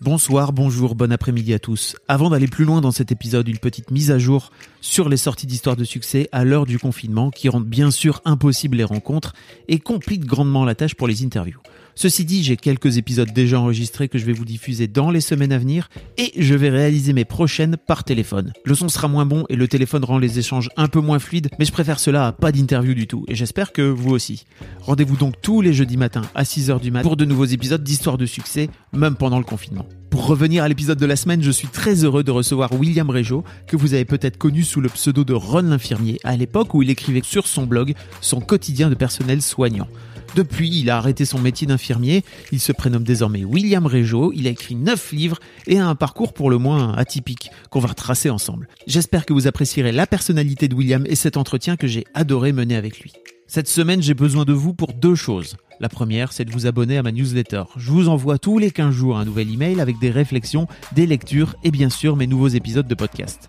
Bonsoir, bonjour, bon après-midi à tous. Avant d'aller plus loin dans cet épisode, une petite mise à jour sur les sorties d'histoire de succès à l'heure du confinement qui rendent bien sûr impossible les rencontres et compliquent grandement la tâche pour les interviews. Ceci dit, j'ai quelques épisodes déjà enregistrés que je vais vous diffuser dans les semaines à venir et je vais réaliser mes prochaines par téléphone. Le son sera moins bon et le téléphone rend les échanges un peu moins fluides, mais je préfère cela à pas d'interview du tout et j'espère que vous aussi. Rendez-vous donc tous les jeudis matins à 6h du matin pour de nouveaux épisodes d'histoire de succès, même pendant le confinement. Pour revenir à l'épisode de la semaine, je suis très heureux de recevoir William Régeau, que vous avez peut-être connu sous le pseudo de Ron l'infirmier, à l'époque où il écrivait sur son blog son quotidien de personnel soignant. Depuis, il a arrêté son métier d'infirmier, il se prénomme désormais William Régeau, il a écrit 9 livres et a un parcours pour le moins atypique qu'on va retracer ensemble. J'espère que vous apprécierez la personnalité de William et cet entretien que j'ai adoré mener avec lui. Cette semaine, j'ai besoin de vous pour deux choses. La première, c'est de vous abonner à ma newsletter. Je vous envoie tous les 15 jours un nouvel email avec des réflexions, des lectures et bien sûr mes nouveaux épisodes de podcast.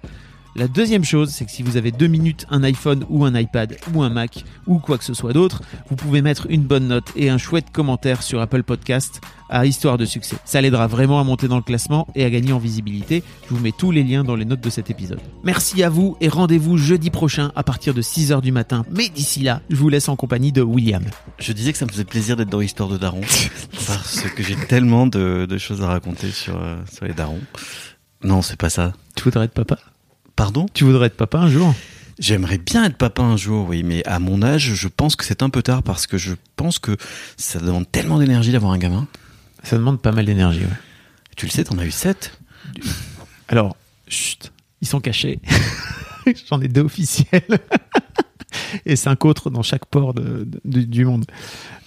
La deuxième chose, c'est que si vous avez deux minutes, un iPhone ou un iPad ou un Mac ou quoi que ce soit d'autre, vous pouvez mettre une bonne note et un chouette commentaire sur Apple Podcast à Histoire de succès. Ça l'aidera vraiment à monter dans le classement et à gagner en visibilité. Je vous mets tous les liens dans les notes de cet épisode. Merci à vous et rendez-vous jeudi prochain à partir de 6h du matin. Mais d'ici là, je vous laisse en compagnie de William. Je disais que ça me faisait plaisir d'être dans Histoire de Daron parce que j'ai tellement de, de, choses à raconter sur, euh, sur les darons. Non, c'est pas ça. Tu voudrais être papa? Pardon? Tu voudrais être papa un jour? J'aimerais bien être papa un jour, oui, mais à mon âge, je pense que c'est un peu tard parce que je pense que ça demande tellement d'énergie d'avoir un gamin. Ça demande pas mal d'énergie, ouais. Tu le sais, t'en as eu 7 Alors, chut, ils sont cachés. J'en ai deux officiels. Et cinq autres dans chaque port de, de, du monde.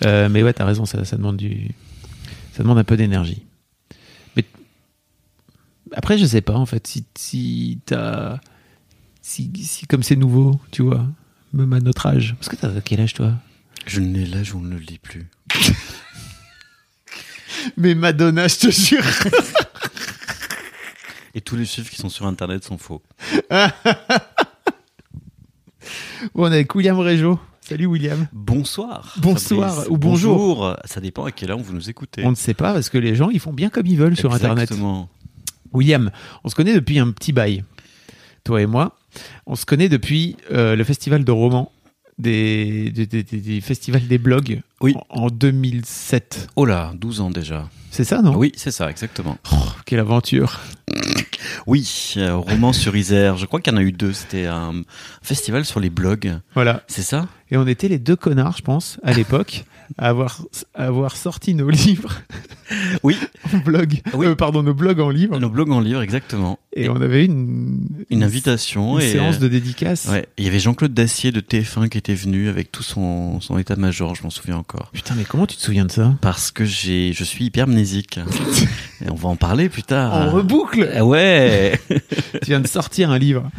Euh, mais ouais, t'as raison, ça, ça, demande du, ça demande un peu d'énergie. Mais après, je sais pas en fait si, si t'as, si, si comme c'est nouveau, tu vois, même à notre âge. Parce que t'as quel âge toi? Je n'ai l'âge où on ne le lit plus. Mais Madonna, je te jure. Et tous les chiffres qui sont sur Internet sont faux. bon, on est avec William Régeau. Salut William. Bonsoir. Bonsoir Fabrice. ou bonjour. bonjour. Ça dépend à quelle heure vous nous écoutez. On ne sait pas parce que les gens ils font bien comme ils veulent sur Internet. Exactement. William, on se connaît depuis un petit bail, toi et moi. On se connaît depuis euh, le festival de romans, des, des, des, des festivals des blogs Oui. en, en 2007. Oh là, 12 ans déjà. C'est ça, non? Oui, c'est ça, exactement. Oh, quelle aventure Oui, euh, roman sur Isère. Je crois qu'il y en a eu deux. C'était un festival sur les blogs. Voilà. C'est ça? Et on était les deux connards, je pense, à l'époque, à avoir, à avoir sorti nos livres Oui, en blog. Oui. Euh, pardon, nos blogs en livre. nos blogs en livre, exactement. Et, on avait une, Une invitation. une et, séance de dédicace. Ouais, il y avait Jean-Claude Dacier de TF1 qui était venu avec tout son, son état-major, je m'en souviens encore. Putain, mais comment tu te souviens de ça? Parce que j'ai, je suis hypermnésique. et on va en parler plus tard. En reboucle Ah Ouais Tu viens de sortir un livre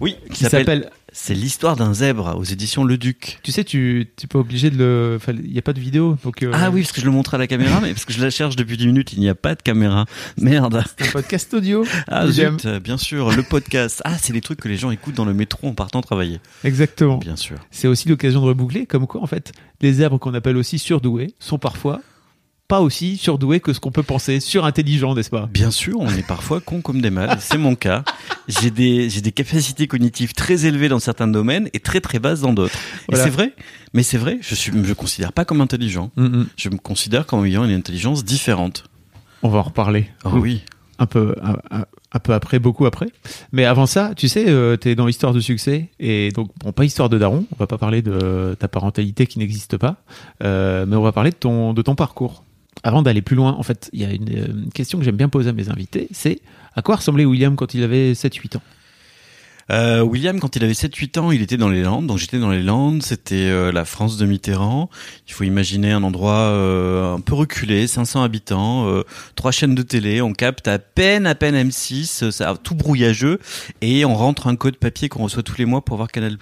Oui, qui s'appelle C'est l'histoire d'un zèbre aux éditions Le Duc. Tu sais, tu n'es pas obligé de le. Il n'y a pas de vidéo. Donc, euh, Ah oui, parce que je le montre à la caméra, mais parce que je la cherche depuis 10 minutes, il n'y a pas de caméra. Merde. C'est un podcast audio. Ah zut, bien sûr, le podcast. Ah, c'est les trucs que les gens écoutent dans le métro en partant travailler. Exactement. Bien sûr. C'est aussi l'occasion de reboucler, comme quoi, en fait, les zèbres qu'on appelle aussi surdoués sont parfois pas aussi surdoués que ce qu'on peut penser, surintelligents, n'est-ce pas? Bien sûr, on est parfois con comme des mâles. C'est mon cas. J'ai des, j'ai des capacités cognitives très élevées dans certains domaines et très très basses dans d'autres. Voilà. Et c'est vrai. Mais c'est vrai. Je suis, je me considère pas comme intelligent. Mm-mm. Je me considère comme ayant une intelligence différente. On va en reparler. Oh oui. Un peu, un, un- un peu après, beaucoup après. Mais avant ça, tu sais, euh, t'es dans Histoire de succès et donc bon, pas Histoire de daron. On va pas parler de ta parentalité qui n'existe pas, euh, mais on va parler de ton de ton parcours. Avant d'aller plus loin, en fait, il y a une, euh, question que j'aime bien poser à mes invités, c'est à quoi ressemblait William quand il avait 7-8 ans? Euh, William, quand il avait 7-8 ans, il était dans les Landes, donc j'étais dans les Landes, c'était euh, la France de Mitterrand. Il faut imaginer un endroit euh, un peu reculé, 500 habitants, euh, trois chaînes de télé, on capte à peine, à peine M6, ça, tout brouillageux, et on rentre un code papier qu'on reçoit tous les mois pour voir Canal+.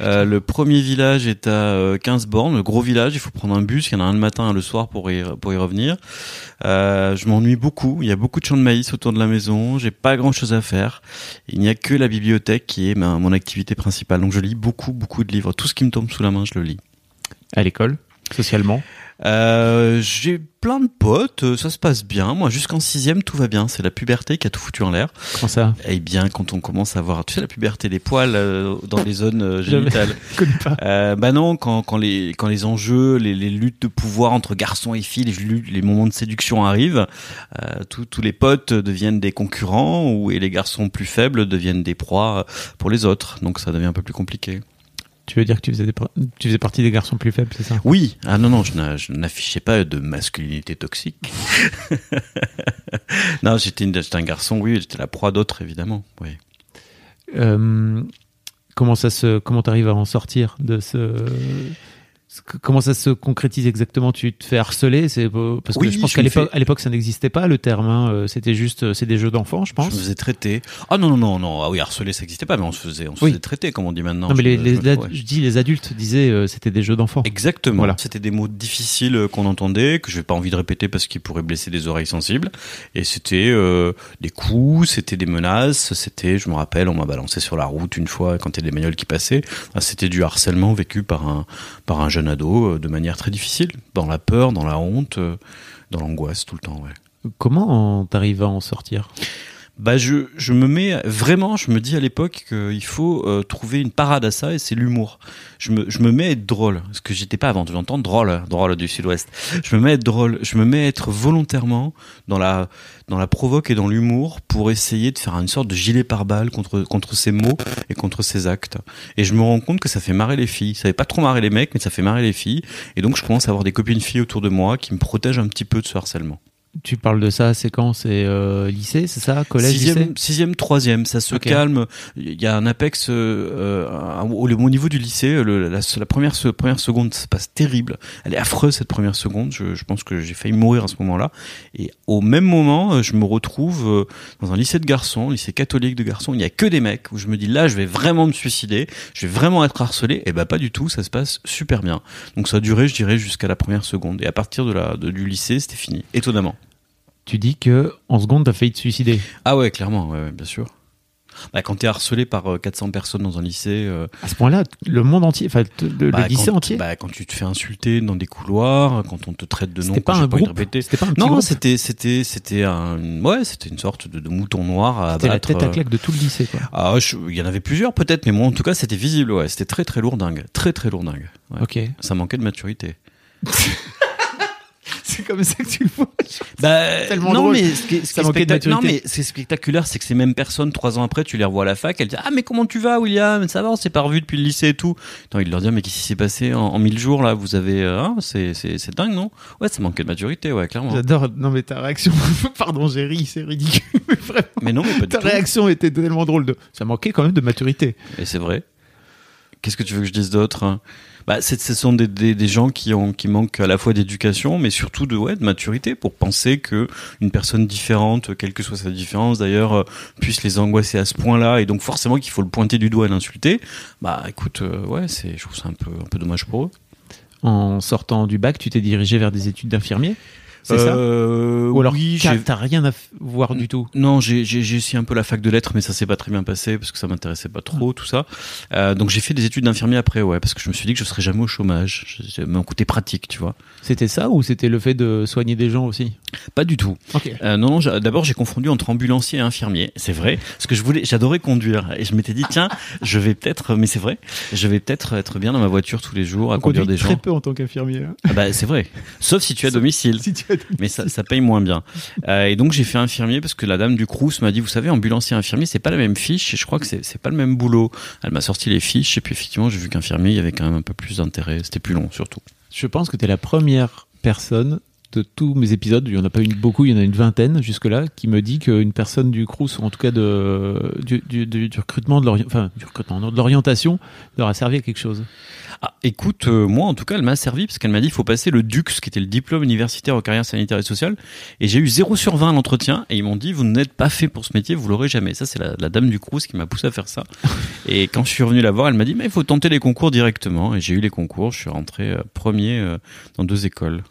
Euh, le premier village est à euh, 15 bornes, le gros village, il faut prendre un bus, il y en a un le matin, un le soir pour y, pour y revenir. Euh, je m'ennuie beaucoup, il y a beaucoup de champs de maïs autour de la maison, j'ai pas grand chose à faire. Il n'y a que la bibliothèque qui est ma- mon activité principale. Donc je lis beaucoup, beaucoup de livres. Tout ce qui me tombe sous la main, je le lis. À l'école, socialement. Euh, j'ai plein de potes, euh, ça se passe bien. Moi, jusqu'en sixième, tout va bien. C'est la puberté qui a tout foutu en l'air. Comment ça? Eh bien, quand on commence à voir, tu sais, la puberté, les poils euh, dans les zones euh, génitales. Pas. Bah non, quand, quand les quand les enjeux, les, les luttes de pouvoir entre garçons et filles, les, les moments de séduction arrivent, euh, tous tous les potes deviennent des concurrents ou et les garçons plus faibles deviennent des proies pour les autres. Donc ça devient un peu plus compliqué. Tu veux dire que tu faisais, des par- tu faisais partie des garçons plus faibles, c'est ça? Oui, ah non non, je n'a- je n'affichais pas de masculinité toxique. non, j'étais un garçon, oui, j'étais la proie d'autres évidemment. Oui. Euh, Comment ça se, comment t'arrives à en sortir de ce- comment ça se concrétise exactement? Tu te fais harceler, c'est parce que Oui, je pense je qu'à l'époque, ça n'existait pas le terme. hein, euh, C'était juste, euh, c'est des jeux d'enfants, je Je pense. me faisais traiter. Ah non non non non, ah oui, harceler ça n'existait pas, mais on se faisait on se Oui. faisait traiter comme on dit maintenant. non, mais Je les, je ouais. je dis les adultes disaient euh, c'était des jeux d'enfants. Exactement. Voilà. C'était des mots difficiles euh, qu'on entendait, que je n'ai pas envie de répéter parce qu'ils pourraient blesser des oreilles sensibles. Et c'était euh, des coups, c'était des menaces, c'était, je me rappelle, on m'a balancé sur la route une fois quand il y a des bagnoles qui passaient. Ah, C'était du harcèlement vécu par un, par un jeune ado euh, de manière très difficile, dans la peur, dans la honte, euh, dans l'angoisse tout le temps. Ouais. Comment t'arrives à en sortir? Bah je, je me mets vraiment, je me dis à l'époque qu'il faut euh, trouver une parade à ça et c'est l'humour. Je me, je me mets à être drôle, ce que j'étais pas avant. J'entends drôle, drôle du Sud-Ouest. Je me mets à être drôle, je me mets à être volontairement dans la dans la provoque et dans l'humour pour essayer de faire une sorte de gilet pare-balles contre contre ces mots et contre ces actes. Et je me rends compte que ça fait marrer les filles. Ça fait pas trop marrer les mecs, mais ça fait marrer les filles. Et donc je commence à avoir des copines filles autour de moi qui me protègent un petit peu de ce harcèlement. Tu parles de ça, c'est quand? C'est euh, lycée, c'est ça? Collège, lycée? Sixième, sixième, troisième, ça se calme. Il y a un apex euh, euh, un- au, au niveau du lycée. Le, la, la première, se- première seconde se passe terrible. Elle est affreuse cette première seconde. Je, je pense que j'ai failli mourir à ce moment-là. Et au même moment, euh, je me retrouve euh, dans un lycée de garçons, lycée catholique de garçons. Il n'y a que des mecs où je me dis là, je vais vraiment me suicider. Je vais vraiment être harcelé. Et ben pas du tout. Ça se passe super bien. Donc ça a duré, je dirais, jusqu'à la première seconde. Et à partir de la de- du lycée, c'était fini. Étonnamment. Tu dis que en seconde, t'as failli te suicider. Ah ouais, clairement, ouais, ouais, bien sûr. Bah, quand t'es harcelé par euh, 400 personnes dans un lycée, euh, À ce point-là, le monde entier, enfin le, bah, le lycée quand, entier, bah, quand tu te fais insulter dans des couloirs, quand on te traite de noms c'était pas un groupe. C'était pas un petit Non, c'était c'était c'était un ouais, c'était une sorte de, de mouton noir à C'était la tête à euh. claque de tout le lycée, quoi. Ah, il y en avait plusieurs peut-être, mais moi en tout cas c'était visible. Ouais, c'était très très lourdingue, très très lourdingue. Ouais. Ok. Ça manquait de maturité. C'est comme ça que tu le vois. Bah, Tellement non, drôle. mais ce qui est, ce qui Ça est manquait de spectac- non, mais ce qui est spectaculaire, c'est que ces mêmes personnes, trois ans après, tu les revois à la fac, elles disent Ah, mais comment tu vas, William? Ça va, on s'est pas revu depuis le lycée et tout. Attends, il leur dit Mais qu'est-ce qui s'est passé en, en mille jours là? Vous avez. euh, hein, c'est, c'est, c'est dingue, non? Ouais, ça manquait de maturité, ouais, clairement. J'adore. Non, mais ta réaction. Pardon, j'ai ri, c'est ridicule. Mais vraiment, Mais non, mais pas du ta tout. réaction était tellement drôle. De... Ça manquait quand même de maturité. Et c'est vrai. Qu'est-ce que tu veux que je dise d'autre? Bah, ce sont des, des, des gens qui, ont, qui manquent à la fois d'éducation, mais surtout de, ouais, de maturité pour penser que une personne différente, quelle que soit sa différence d'ailleurs, euh, puisse les angoisser à ce point-là, et donc forcément qu'il faut le pointer du doigt et l'insulter. Bah écoute, euh, ouais, c'est, je trouve ça un peu, un peu dommage pour eux. En sortant du bac, tu t'es dirigé vers des études d'infirmier C'est ça? Euh, Ou alors, oui, t'as rien à voir du tout Non, j'ai essayé un peu la fac de lettres, mais ça s'est pas très bien passé parce que ça m'intéressait pas trop tout ça. Euh, donc j'ai fait des études d'infirmier après, ouais, parce que je me suis dit que je serais jamais au chômage. Mon côté pratique, tu vois. C'était ça ou c'était le fait de soigner des gens aussi? Pas du tout. Ok. Euh, non, non. D'abord j'ai confondu entre ambulancier et infirmier. C'est vrai, parce que je voulais, j'adorais conduire et je m'étais dit tiens, je vais peut-être, mais c'est vrai, je vais peut-être être bien dans ma voiture tous les jours à On conduire des très gens. peu en tant qu'infirmier. hein. Ah bah c'est vrai, sauf si tu es à domicile. Si tu as mais ça, ça paye moins bien. Euh, et donc j'ai fait infirmier parce que la dame du Crous m'a dit, vous savez, ambulancier infirmier, c'est pas la même fiche et je crois que c'est pas le même boulot. Elle m'a sorti les fiches et puis effectivement j'ai vu qu'infirmier il y avait quand même un peu plus d'intérêt, c'était plus long surtout. Je pense que tu es la première personne de tous mes épisodes, il y en a pas eu beaucoup, il y en a une vingtaine jusque-là, qui me dit qu'une personne du Crous, ou en tout cas de, du, du, du, du recrutement, de enfin, l'orientation, leur a servi à quelque chose. Ah, écoute, euh, moi en tout cas, elle m'a servi parce qu'elle m'a dit il faut passer le DUX, qui était le diplôme universitaire aux carrières sanitaires et sociales. Et j'ai eu 0 sur 20 à l'entretien et ils m'ont dit vous n'êtes pas fait pour ce métier, vous l'aurez jamais. Ça, c'est la, la dame du Crous qui m'a poussé à faire ça. et quand je suis revenu la voir, elle m'a dit mais il faut tenter les concours directement. Et j'ai eu les concours, je suis rentré euh, premier euh, dans deux écoles.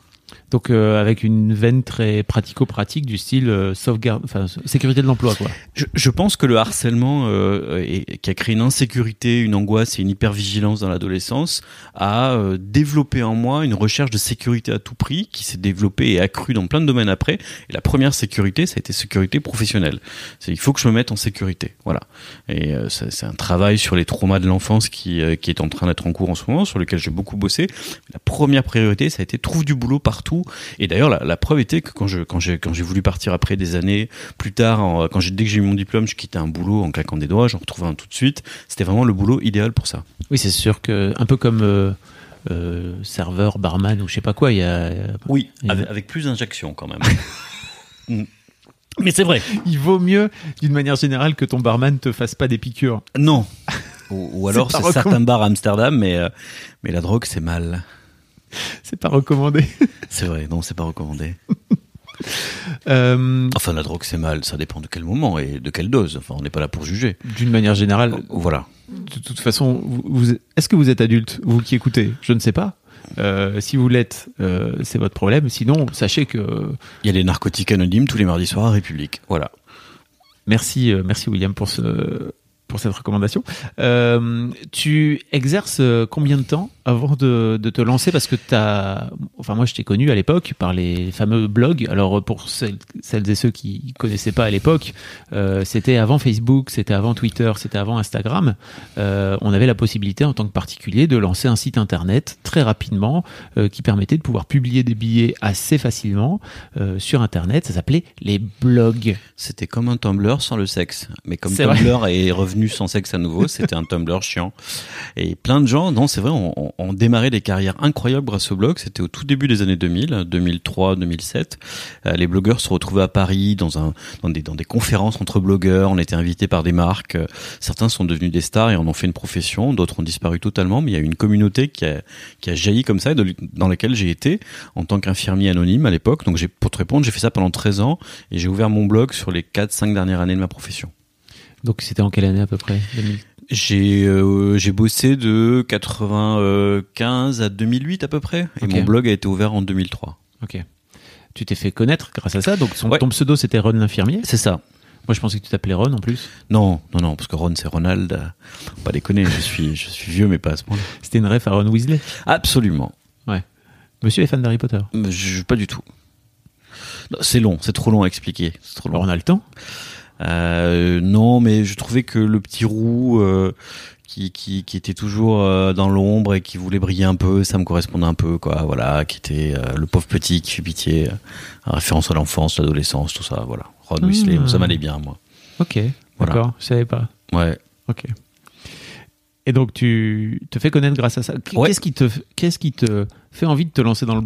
Donc euh, avec une veine très pratico-pratique du style euh, sauvegarde, enfin sécurité de l'emploi quoi. Je, je pense que le harcèlement euh, qui a créé une insécurité, une angoisse et une hypervigilance dans l'adolescence a euh, développé en moi une recherche de sécurité à tout prix qui s'est développée et accrue dans plein de domaines après. Et la première sécurité, ça a été sécurité professionnelle. C'est il faut que je me mette en sécurité. Voilà. Et euh, c'est un travail sur les traumas de l'enfance qui, euh, qui est en train d'être en cours en ce moment, sur lequel j'ai beaucoup bossé. La première priorité, ça a été trouve du boulot partout. Et d'ailleurs, la, la preuve était que quand je quand j'ai quand j'ai voulu partir après des années plus tard, en- quand j'ai dès que j'ai eu mon diplôme, je quittais un boulot en claquant des doigts, j'en retrouvais un tout de suite. C'était vraiment le boulot idéal pour ça. Oui, c'est sûr que un peu comme euh, euh, serveur, barman ou je sais pas quoi, il y a. Oui, avec, avec plus d'injections quand même. Mm. Mais c'est vrai. Il vaut mieux d'une manière générale que ton barman te fasse pas des piqûres. Non. Ou, ou alors C'est certains bars à Amsterdam, mais euh, mais la drogue c'est mal. C'est pas recommandé. C'est vrai, non, c'est pas recommandé. Euh, Enfin, la drogue c'est mal, ça dépend de quel moment et de quelle dose. Enfin, on n'est pas là pour juger. d'une manière générale, Voilà. de toute façon, vous, vous- est-ce que vous êtes adulte, vous qui écoutez? Je ne sais pas. Euh, si vous l'êtes, euh, c'est votre problème. Sinon, sachez que Il y a les narcotiques anonymes tous les mardis soirs à République. Voilà. merci, merci William pour ce pour cette recommandation. Euh, tu exerces euh, combien de temps avant de, de te lancer? Parce que t'as, enfin moi je t'ai connu à l'époque par les fameux blogs. Alors pour celles, celles et ceux qui connaissaient pas à l'époque, euh, c'était avant Facebook, c'était avant Twitter, c'était avant Instagram. Euh, on avait la possibilité en tant que particulier de lancer un site internet très rapidement euh, qui permettait de pouvoir publier des billets assez facilement euh, sur internet. Ça s'appelait les blogs. C'était comme un Tumblr sans le sexe. Mais comme C'est vrai. Tumblr est revenu sans sexe à nouveau, c'était un Tumblr chiant. Et plein de gens, non, c'est vrai, ont démarré des carrières incroyables grâce au blog. C'était au tout début des années 2000, 2003, 2007. Euh, les blogueurs se retrouvaient à Paris dans, un, dans, des, dans des conférences entre blogueurs. On était invités par des marques. Euh, Certains sont devenus des stars et en ont fait une profession. D'autres ont disparu totalement. Mais il y a une communauté qui a, qui a jailli comme ça, et dans laquelle j'ai été en tant qu'infirmier anonyme à l'époque. Donc pour te répondre, j'ai fait ça pendant 13 ans et j'ai ouvert mon blog sur les 4-5 dernières années de ma profession. Donc c'était en quelle année à peu près 2000 J'ai euh, j'ai bossé de 95 à 2008 à peu près et mon blog a été ouvert en 2003. Ok. Tu t'es fait connaître grâce à ça. Donc son- Ouais. ton pseudo c'était Ron l'infirmier? C'est ça. Moi je pensais que tu t'appelais Ron en plus. Non, non, non, parce que Ron c'est Ronald. pas déconner, je suis, je suis vieux mais pas à ce point-là. C'était une ref à Ron Weasley? Absolument. Monsieur est fan d'Harry Potter? Je, pas du tout. C'est long, c'est trop long à expliquer. C'est trop long. Alors on a le temps. Euh, non, mais je trouvais que le petit roux euh, qui, qui, qui était toujours euh, dans l'ombre et qui voulait briller un peu, ça me correspondait un peu, quoi. Voilà, qui était le pauvre petit qui fait pitié, en référence à l'enfance, l'adolescence, tout ça. Voilà, Ron Weasley, Mmh. ça m'allait bien, moi. Ok. Voilà. D'accord. Je savais pas. Ouais. Ok. Et donc tu te fais connaître grâce à ça. Ouais. Qu'est-ce qui te qu'est-ce qui te envie de te lancer dans le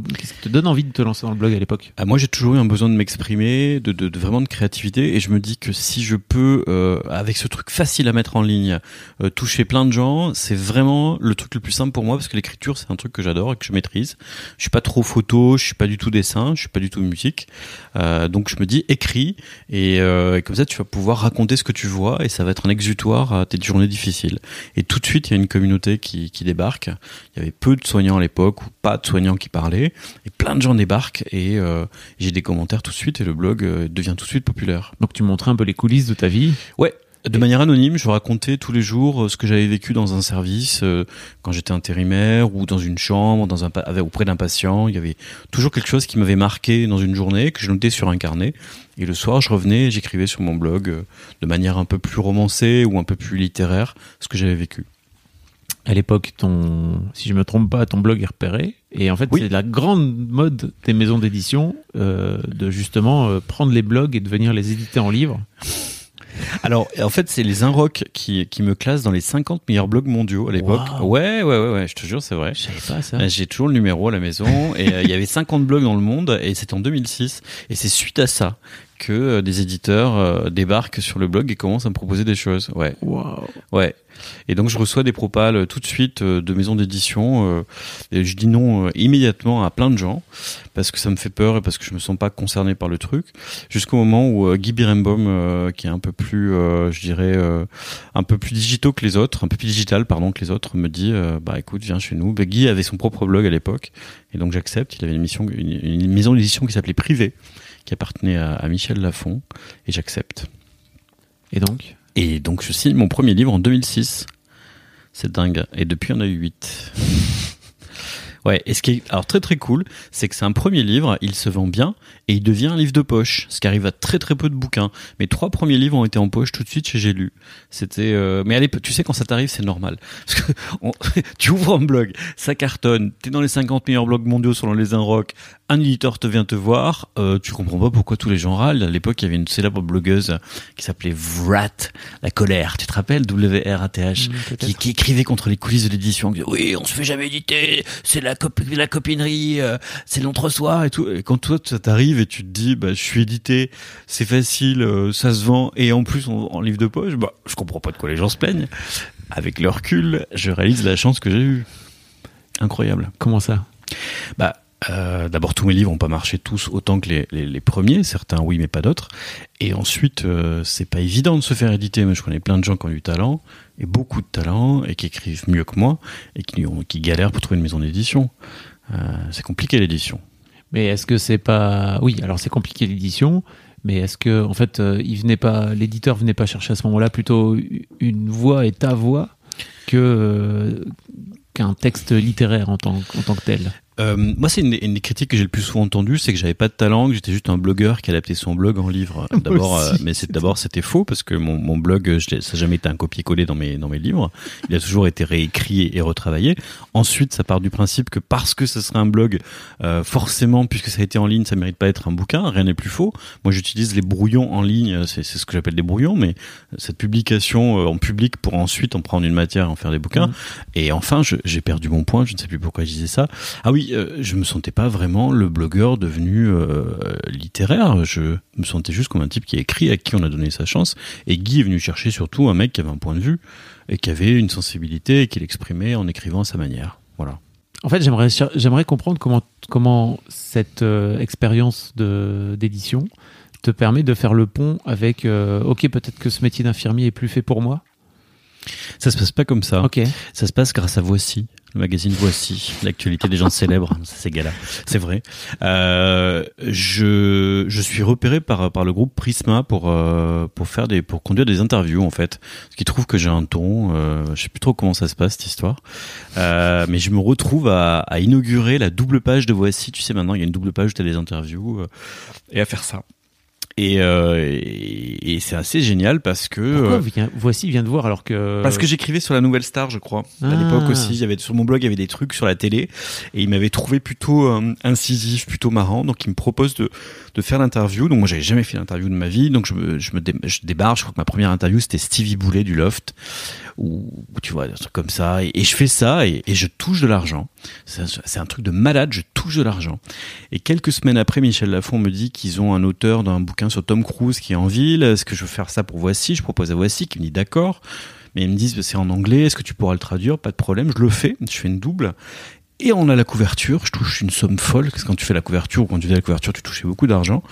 donne envie de te lancer dans le blog à l'époque? Ah, moi, j'ai toujours eu un besoin de m'exprimer, de, vraiment de créativité, et je me dis que si je peux, euh, avec ce truc facile à mettre en ligne, euh, toucher plein de gens, c'est vraiment le truc le plus simple pour moi, parce que l'écriture, c'est un truc que j'adore et que je maîtrise. Je suis pas trop photo, je suis pas du tout dessin, je suis pas du tout musique, euh, donc je me dis écris, et, et comme ça, tu vas pouvoir raconter ce que tu vois, et ça va être un exutoire à tes journées difficiles. Et tout de suite, il y a une communauté qui, qui débarque. Il y avait peu de soignants à l'époque, ou pas de soignants qui parlaient, et plein de gens débarquent, et euh, j'ai des commentaires tout de suite, et le blog euh, devient tout de suite populaire. Donc tu montrais un peu les coulisses de ta vie. Ouais. De manière anonyme, je racontais tous les jours euh, ce que j'avais vécu dans un service, euh, quand j'étais intérimaire, ou dans une chambre, dans un, avec- auprès d'un patient. Il y avait toujours quelque chose qui m'avait marqué dans une journée, que je notais sur un carnet. Et le soir, je revenais et j'écrivais sur mon blog, euh, de manière un peu plus romancée ou un peu plus littéraire, ce que j'avais vécu. À l'époque, ton, si je me trompe pas, ton blog est repéré. Et en fait, Oui. c'est la grande mode des maisons d'édition euh, de justement euh, prendre les blogs et de venir les éditer en livre. Alors, en fait, c'est les Inrock qui, qui me classent dans les 50 meilleurs blogs mondiaux à l'époque. Wow. Ouais, ouais, ouais, ouais, je te jure, c'est vrai. Je savais pas ça. Euh, J'ai toujours le numéro à la maison et euh, il y avait 50 blogs dans le monde et c'était en 2006 et c'est suite à ça que des éditeurs débarquent sur le blog et commencent à me proposer des choses. Ouais, Waouh. ouais. Et donc je reçois des propales euh, tout de suite euh, de maisons d'édition euh, et je dis non immédiatement à plein de gens parce que ça me fait peur et parce que je me sens pas concerné par le truc jusqu'au moment où Guy Birembaum qui est un peu plus je dirais un peu plus digitaux que les autres un peu plus digital pardon que les autres me dit bah écoute viens chez nous bah, Guy avait son propre blog à l'époque et donc j'accepte. Il avait une, émission, une, maison d'édition qui s'appelait Privé qui appartenait à, à Michel Lafon et j'accepte. Et donc? Et donc je signe mon premier livre en 2006. C'est dingue. Et depuis, on a eu 8. Ouais, et ce qui est alors très très cool, c'est que c'est un premier livre, il se vend bien et il devient un livre de poche, ce qui arrive à très très peu de bouquins. Mes trois premiers livres ont été en poche tout de suite chez J'ai lu. C'était, euh, mais allez, tu sais quand ça t'arrive, c'est normal. Parce que tu ouvres un blog, ça cartonne, t'es dans les 50 meilleurs blogs mondiaux selon les Inrock, un éditeur te vient te voir, euh, tu comprends pas pourquoi tous les gens râlent. À l'époque, il y avait une célèbre blogueuse qui s'appelait Vrat, la colère. Tu te rappelles, W-R-A-T-H, qui, qui écrivait contre les coulisses de l'édition. Oui, on se fait jamais éditer, c'est la, cop- la copinerie, euh, c'est l'entre-soi et tout. Et quand toi, ça t'arrive et tu te dis, bah, je suis édité, c'est facile, euh, ça se vend, et en plus, en, en livre de poche, bah, je comprends pas de quoi les gens se plaignent. Avec le recul, je réalise la chance que j'ai eue. Incroyable. Comment ça? Bah, euh, d'abord, tous mes livres n'ont pas marché tous autant que les, les, premiers. Certains, oui, mais pas d'autres. Et ensuite, euh, c'est pas évident de se faire éditer. Mais je connais plein de gens qui ont du talent, et beaucoup de talent, et qui écrivent mieux que moi, et qui, qui galèrent pour trouver une maison d'édition. Euh, c'est compliqué l'édition. Mais est-ce que c'est pas Oui, alors c'est compliqué l'édition, mais est-ce que en fait, euh, il venait pas, l'éditeur venait pas chercher à ce moment-là plutôt une voix et ta voix que euh, qu'un texte littéraire en tant, en tant que tel? Euh, moi, c'est une, une des critiques que j'ai le plus souvent entendues, c'est que j'avais pas de talent, que j'étais juste un blogueur qui adaptait son blog en livre. D'abord, euh, mais c'est d'abord c'était faux parce que mon, mon blog, je ça n'a jamais été un copier-coller dans mes dans mes livres. Il a toujours été réécrit et retravaillé. Ensuite, ça part du principe que parce que ce serait un blog, euh, forcément, puisque ça a été en ligne, ça mérite pas d'être un bouquin. Rien n'est plus faux. Moi, j'utilise les brouillons en ligne, c'est c'est ce que j'appelle des brouillons, mais cette publication en public pour ensuite en prendre une matière et en faire des bouquins. Mhm. Et enfin, j'ai perdu mon point. Je ne sais plus pourquoi je disais ça. Ah oui, euh, je me sentais pas vraiment le blogueur devenu euh, littéraire. Je me sentais juste comme un type qui a écrit, à qui on a donné sa chance. Et Guy est venu chercher surtout un mec qui avait un point de vue et qui avait une sensibilité et qui l'exprimait en écrivant à sa manière. Voilà. En fait, j'aimerais comprendre comment comment cette euh, expérience de d'édition te permet de faire le pont avec ok peut-être que ce métier d'infirmier est plus fait pour moi. Ça se passe pas comme ça. Ok. Ça se passe grâce à Voici, le magazine Voici, l'actualité des gens célèbres, ça, ces gars-là, c'est vrai. Euh, je, je suis repéré par, par le groupe Prisma pour, euh, pour faire des, pour conduire des interviews en fait, ce qui trouve que j'ai un ton. Euh, je sais plus trop comment ça se passe cette histoire, euh, mais je me retrouve à, à inaugurer la double page de Voici. Tu sais maintenant il y a une double page où t'as des interviews euh, et à faire ça. Et, euh, et, et c'est assez génial parce que Pourquoi euh, vient- voici vient de voir alors que parce que j'écrivais sur la Nouvelle Star, je crois. À Ah. l'époque aussi, il y avait sur mon blog, il y avait des trucs sur la télé, et il m'avait trouvé plutôt euh, incisif, plutôt marrant. Donc il me propose de de faire l'interview. Donc moi, j'avais jamais fait l'interview de ma vie, donc je me je me dé- je débarque. Je crois que ma première interview c'était Stevie Boulet du Loft, ou tu vois, des trucs comme ça. Et, et je fais ça et, et je touche de l'argent. C'est un- c'est un truc de malade. Je touche de l'argent. Et quelques semaines après, Michel Lafon me dit qu'ils ont un auteur d'un bouquin sur Tom Cruise qui est en ville. Est-ce que je veux faire ça pour Voici Je propose à Voici qui me dit d'accord. Mais ils me disent, c'est en anglais, est-ce que tu pourras le traduire? Pas de problème, je le fais, je fais une double. Et on a la couverture, je touche une somme folle, parce que quand tu fais la couverture ou quand tu fais la couverture, tu touchais beaucoup d'argent.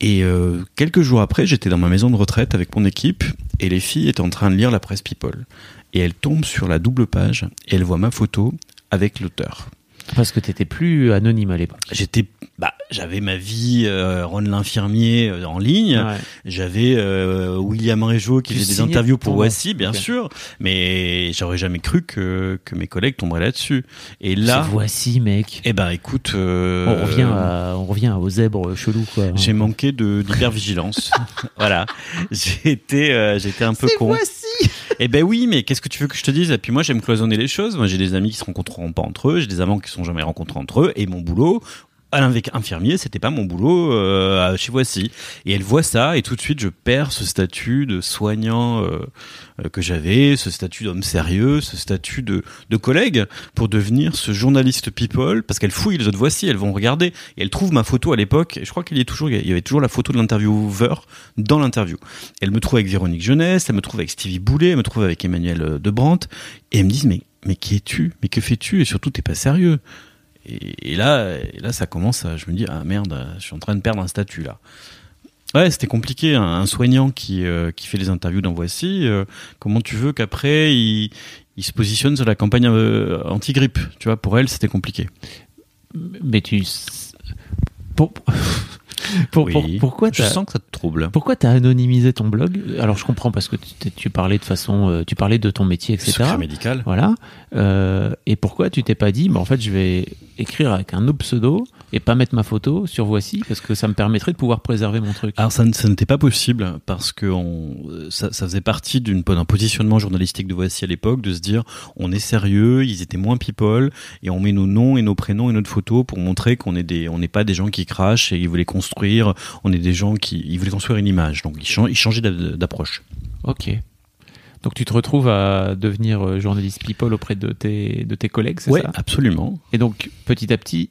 Et euh, quelques jours après, j'étais dans ma maison de retraite avec mon équipe, et les filles étaient en train de lire la presse People. Et elles tombent sur la double page, et elles voient ma photo avec l'auteur. Parce que t'étais plus anonyme à l'époque. J'étais, bah, j'avais ma vie, euh, Ron l'infirmier euh, en ligne. Ouais. J'avais euh, William Régeau qui Tu faisait des interviews pour Voici, bien sûr, mais j'aurais jamais cru que, que mes collègues tomberaient là-dessus. Et Là, voici mec. eh ben écoute, On revient à, on revient aux zèbres chelous quoi. j'ai manqué de d'hypervigilance. voilà, j'ai été, j'étais un peu con. voici. Eh ben oui, mais qu'est-ce que tu veux que je te dise? Et puis moi, j'aime cloisonner les choses. Moi, j'ai des amis qui se rencontreront pas entre eux, j'ai des amants qui sont jamais rencontrés entre eux, et mon boulot. Avec infirmier, c'était pas mon boulot euh, chez Voici. Et elle voit ça et tout de suite je perds ce statut de soignant euh, euh, que j'avais, ce statut d'homme sérieux, ce statut de, de collègue pour devenir ce journaliste people parce qu'elle fouille les autres Voici, elles vont regarder et elle trouve ma photo à l'époque et je crois qu'il y y avait toujours la photo de l'intervieweur dans l'interview. Elle me trouve avec Véronique Jeunesse, elle me trouve avec Stevie Boulet, elle me trouve avec Emmanuel Debrandt et elle me disent mais mais qui es-tu? Mais que fais-tu? Et surtout t'es pas sérieux. Et, là, là, ça commence. À, je me dis ah merde, je suis en train de perdre un statut là. Ouais, c'était compliqué. Un, soignant qui euh, qui fait les interviews dans Voici, euh, comment tu veux qu'après il, il se positionne sur la campagne euh, anti-grippe? Tu vois, pour elle, c'était compliqué. Mais tu pour, pour, pourquoi je sens que ça te trouble. Pourquoi t'as anonymisé ton blog? Alors je comprends parce que tu, tu, parlais de façon, euh, tu parlais de ton métier, etc. Secret médical. Voilà. Euh, et pourquoi tu t'es pas dit, bah, en fait, je vais écrire avec un autre pseudo et pas mettre ma photo sur Voici parce que ça me permettrait de pouvoir préserver mon truc. Alors ça, ça n'était pas possible parce que on, ça, ça faisait partie d'une d'un positionnement journalistique de Voici à l'époque de se dire on est sérieux, ils étaient moins people et on met nos noms et nos prénoms et notre photo pour montrer qu'on est des on n'est pas des gens qui crachent et ils voulaient construire, on est des gens qui ils voulaient construire une image. Donc ils, ils changeaient d'approche. Ok. Donc tu te retrouves à devenir euh, journaliste people auprès de tes, de tes collègues, c'est ouais, ça? absolument. Et donc petit à petit,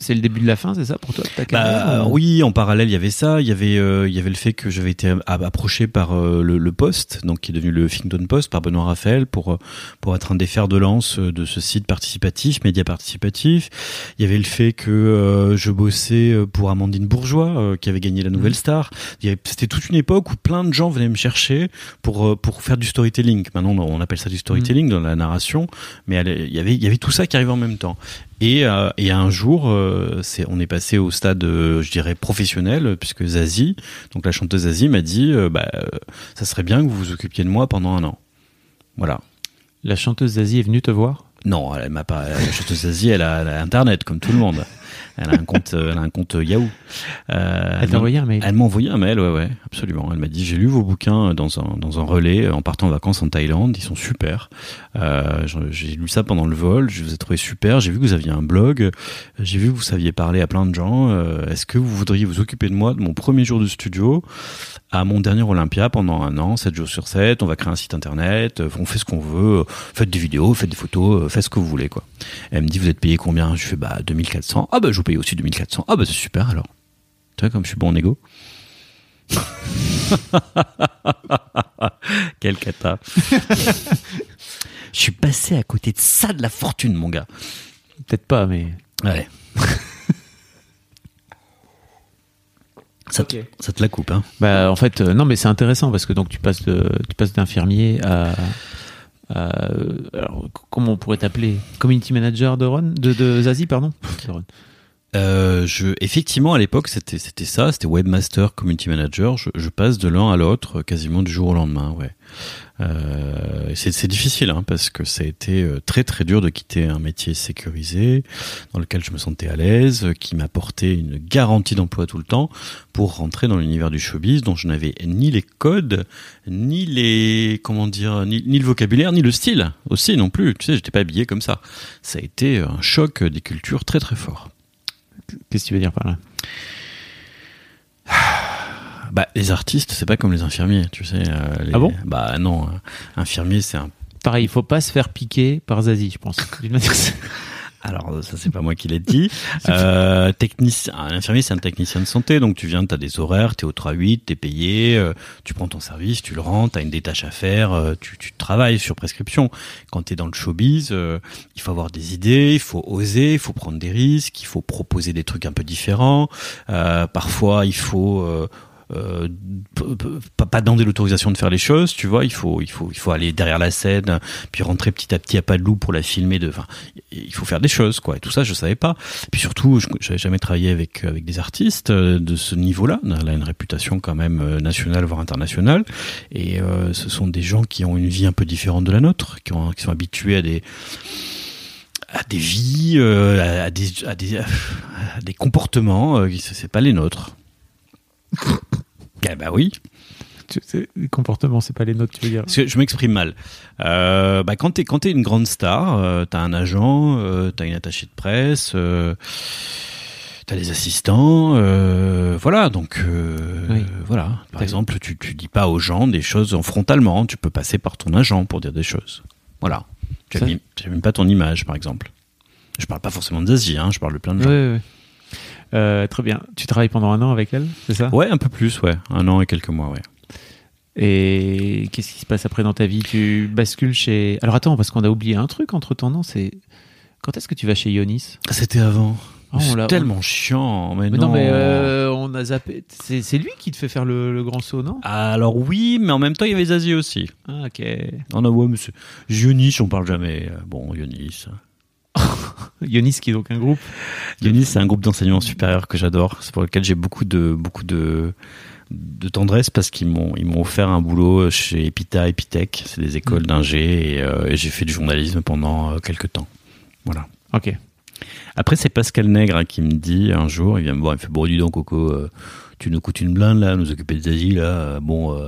c'est le début de la fin, c'est ça pour toi ta bah, Oui, en parallèle, il y avait ça. Il y avait, euh, il y avait le fait que j'avais été approché par euh, le, le, Post, donc qui est devenu le Huffington Post, par Benoît Raphaël, pour euh, pour être un des fers de lance de ce site participatif, média participatif. Il y avait le fait que je bossais pour Amandine Bourgeois, qui avait gagné la Nouvelle mmh. Star. C'était toute une époque où plein de gens venaient me chercher pour pour faire du storytelling. Maintenant, on appelle ça du storytelling mmh. dans la narration, mais il y avait il y avait tout ça qui arrivait en même temps. Et, euh, et un jour, euh, on est passé au stade, euh, je dirais, professionnel, puisque Zazie, donc la chanteuse Zazie, m'a dit, bah, ça serait bien que vous vous occupiez de moi pendant un an. Voilà. La chanteuse Zazie est venue te voir? Non, elle m'a pas. La chanteuse Zazie, elle a Internet, comme tout le monde. Elle a un compte, euh, elle a un compte Yahoo. Euh, elle t'a envoyé un mail. Elle m'a envoyé un mail, ouais, ouais, absolument. Elle m'a dit j'ai lu vos bouquins dans un dans un relais en partant en vacances en Thaïlande, ils sont super. Euh, j'ai lu ça pendant le vol, je vous ai trouvé super. J'ai vu que vous aviez un blog, j'ai vu que vous saviez parler à plein de gens. Euh, est-ce que vous voudriez vous occuper de moi de mon premier jour de studio à mon dernier Olympia pendant un an, 7 jours sur 7, on va créer un site internet, on fait ce qu'on veut, faites des vidéos, faites des photos, faites ce que vous voulez quoi. Elle me dit vous êtes payé combien? Je fais bah 2400. Ah bah je vous paye aussi 2400. Ah bah c'est super alors. Tu vois comme je suis bon en égo. Quel cata. je suis passé à côté de ça de la fortune mon gars. Peut-être pas mais Allez. Ça te, ça te, la coupe, hein Bah en fait, euh, non, mais c'est intéressant parce que donc tu passes de, tu passes d'infirmier à, alors, comment on pourrait t'appeler? Community manager de Ron, de, de Zazie, pardon? Euh, je, effectivement, à l'époque, c'était c'était ça, c'était webmaster, community manager. Je, je passe de l'un à l'autre quasiment du jour au lendemain. Ouais. Euh, c'est difficile hein, parce que ça a été euh, très très dur de quitter un métier sécurisé dans lequel je me sentais à l'aise, qui m'apportait une garantie d'emploi tout le temps pour rentrer dans l'univers du showbiz dont je n'avais ni les codes, ni les comment dire, ni, ni, le vocabulaire, ni le style aussi non plus. Tu sais, j'étais pas habillé comme ça. Ça a été un choc des cultures très très fort. Qu'est-ce que tu veux dire par là? Bah, les artistes, c'est pas comme les infirmiers, tu sais. Euh, ah bon? Bah non, euh, infirmier, c'est un. Pareil, il faut pas se faire piquer par Zazie, je pense. Alors ça c'est pas moi qui l'ai dit. Euh, technicien, un infirmier c'est un technicien de santé, donc tu viens, tu as des horaires, tu es au 3-8, tu es payé, euh, tu prends ton service, tu le rends, tu as une détache à faire, euh, tu, tu, travailles sur prescription. Quand tu es dans le showbiz, il faut avoir des idées, il faut oser, il faut prendre des risques, il faut proposer des trucs un peu différents. parfois il faut euh, pas demander l'autorisation de faire les choses, tu vois, il faut, il faut, il faut aller derrière la scène, puis rentrer petit à petit à pas de loup pour la filmer. De, il faut faire des choses, quoi. Et tout ça, je savais pas. Et puis surtout, je n'avais jamais travaillé avec avec des artistes euh, de ce niveau-là. Elle a une réputation quand même euh, nationale, voire internationale. Et ce sont des gens qui ont une vie un peu différente de la nôtre, qui, ont, qui sont habitués à des à des vies, à, des, à, des, à des comportements, euh, c'est pas les nôtres. Eh bah oui. Les comportements, c'est pas les notes, tu veux dire Je m'exprime mal. Euh, bah quand t'es quand es une grande star, euh, t'as un agent, euh, t'as une attachée de presse, euh, T'as des assistants, euh, voilà. Donc Oui. voilà. Par exemple, tu tu dis pas aux gens des choses en frontalement. Tu peux passer par ton agent pour dire des choses. Voilà. Tu tu abîmes pas ton image, par exemple. Je parle pas forcément de Zazie, hein, je parle de plein de gens. ouais, ouais. Euh, très bien. Tu travailles pendant un an avec elle, c'est ça? Ouais, un peu plus, ouais. Un an et quelques mois, ouais. Et qu'est-ce qui se passe après dans ta vie? Tu bascules chez? Alors attends, parce qu'on a oublié un truc entre temps, non? C'est quand est-ce que tu vas chez Ionis? C'était avant. Ah, on c'est tellement chiant, mais, Mais non. non, mais euh, on a zappé. C'est lui qui te fait faire le, le grand saut, non? Alors oui, mais en même temps, il y avait Zazie aussi. Ah ok. Non, non, ouais, monsieur. Ionis, on parle jamais. Euh, Bon, Ionis. Ionis qui est donc un groupe. Ionis, c'est un groupe d'enseignement supérieur que j'adore. C'est pour lequel j'ai beaucoup de, beaucoup de, de tendresse parce qu'ils m'ont, ils m'ont offert un boulot chez Epita, Epitech. C'est des écoles d'ingé et, euh, et j'ai fait du journalisme pendant euh, quelques temps. Voilà. Ok. Après, c'est Pascal Nègre hein, qui me dit un jour, il vient me voir, il me fait Bon, dis donc, Coco, euh, tu nous coûtes une blinde là, nous occuper de Zazie là. Euh, Bon,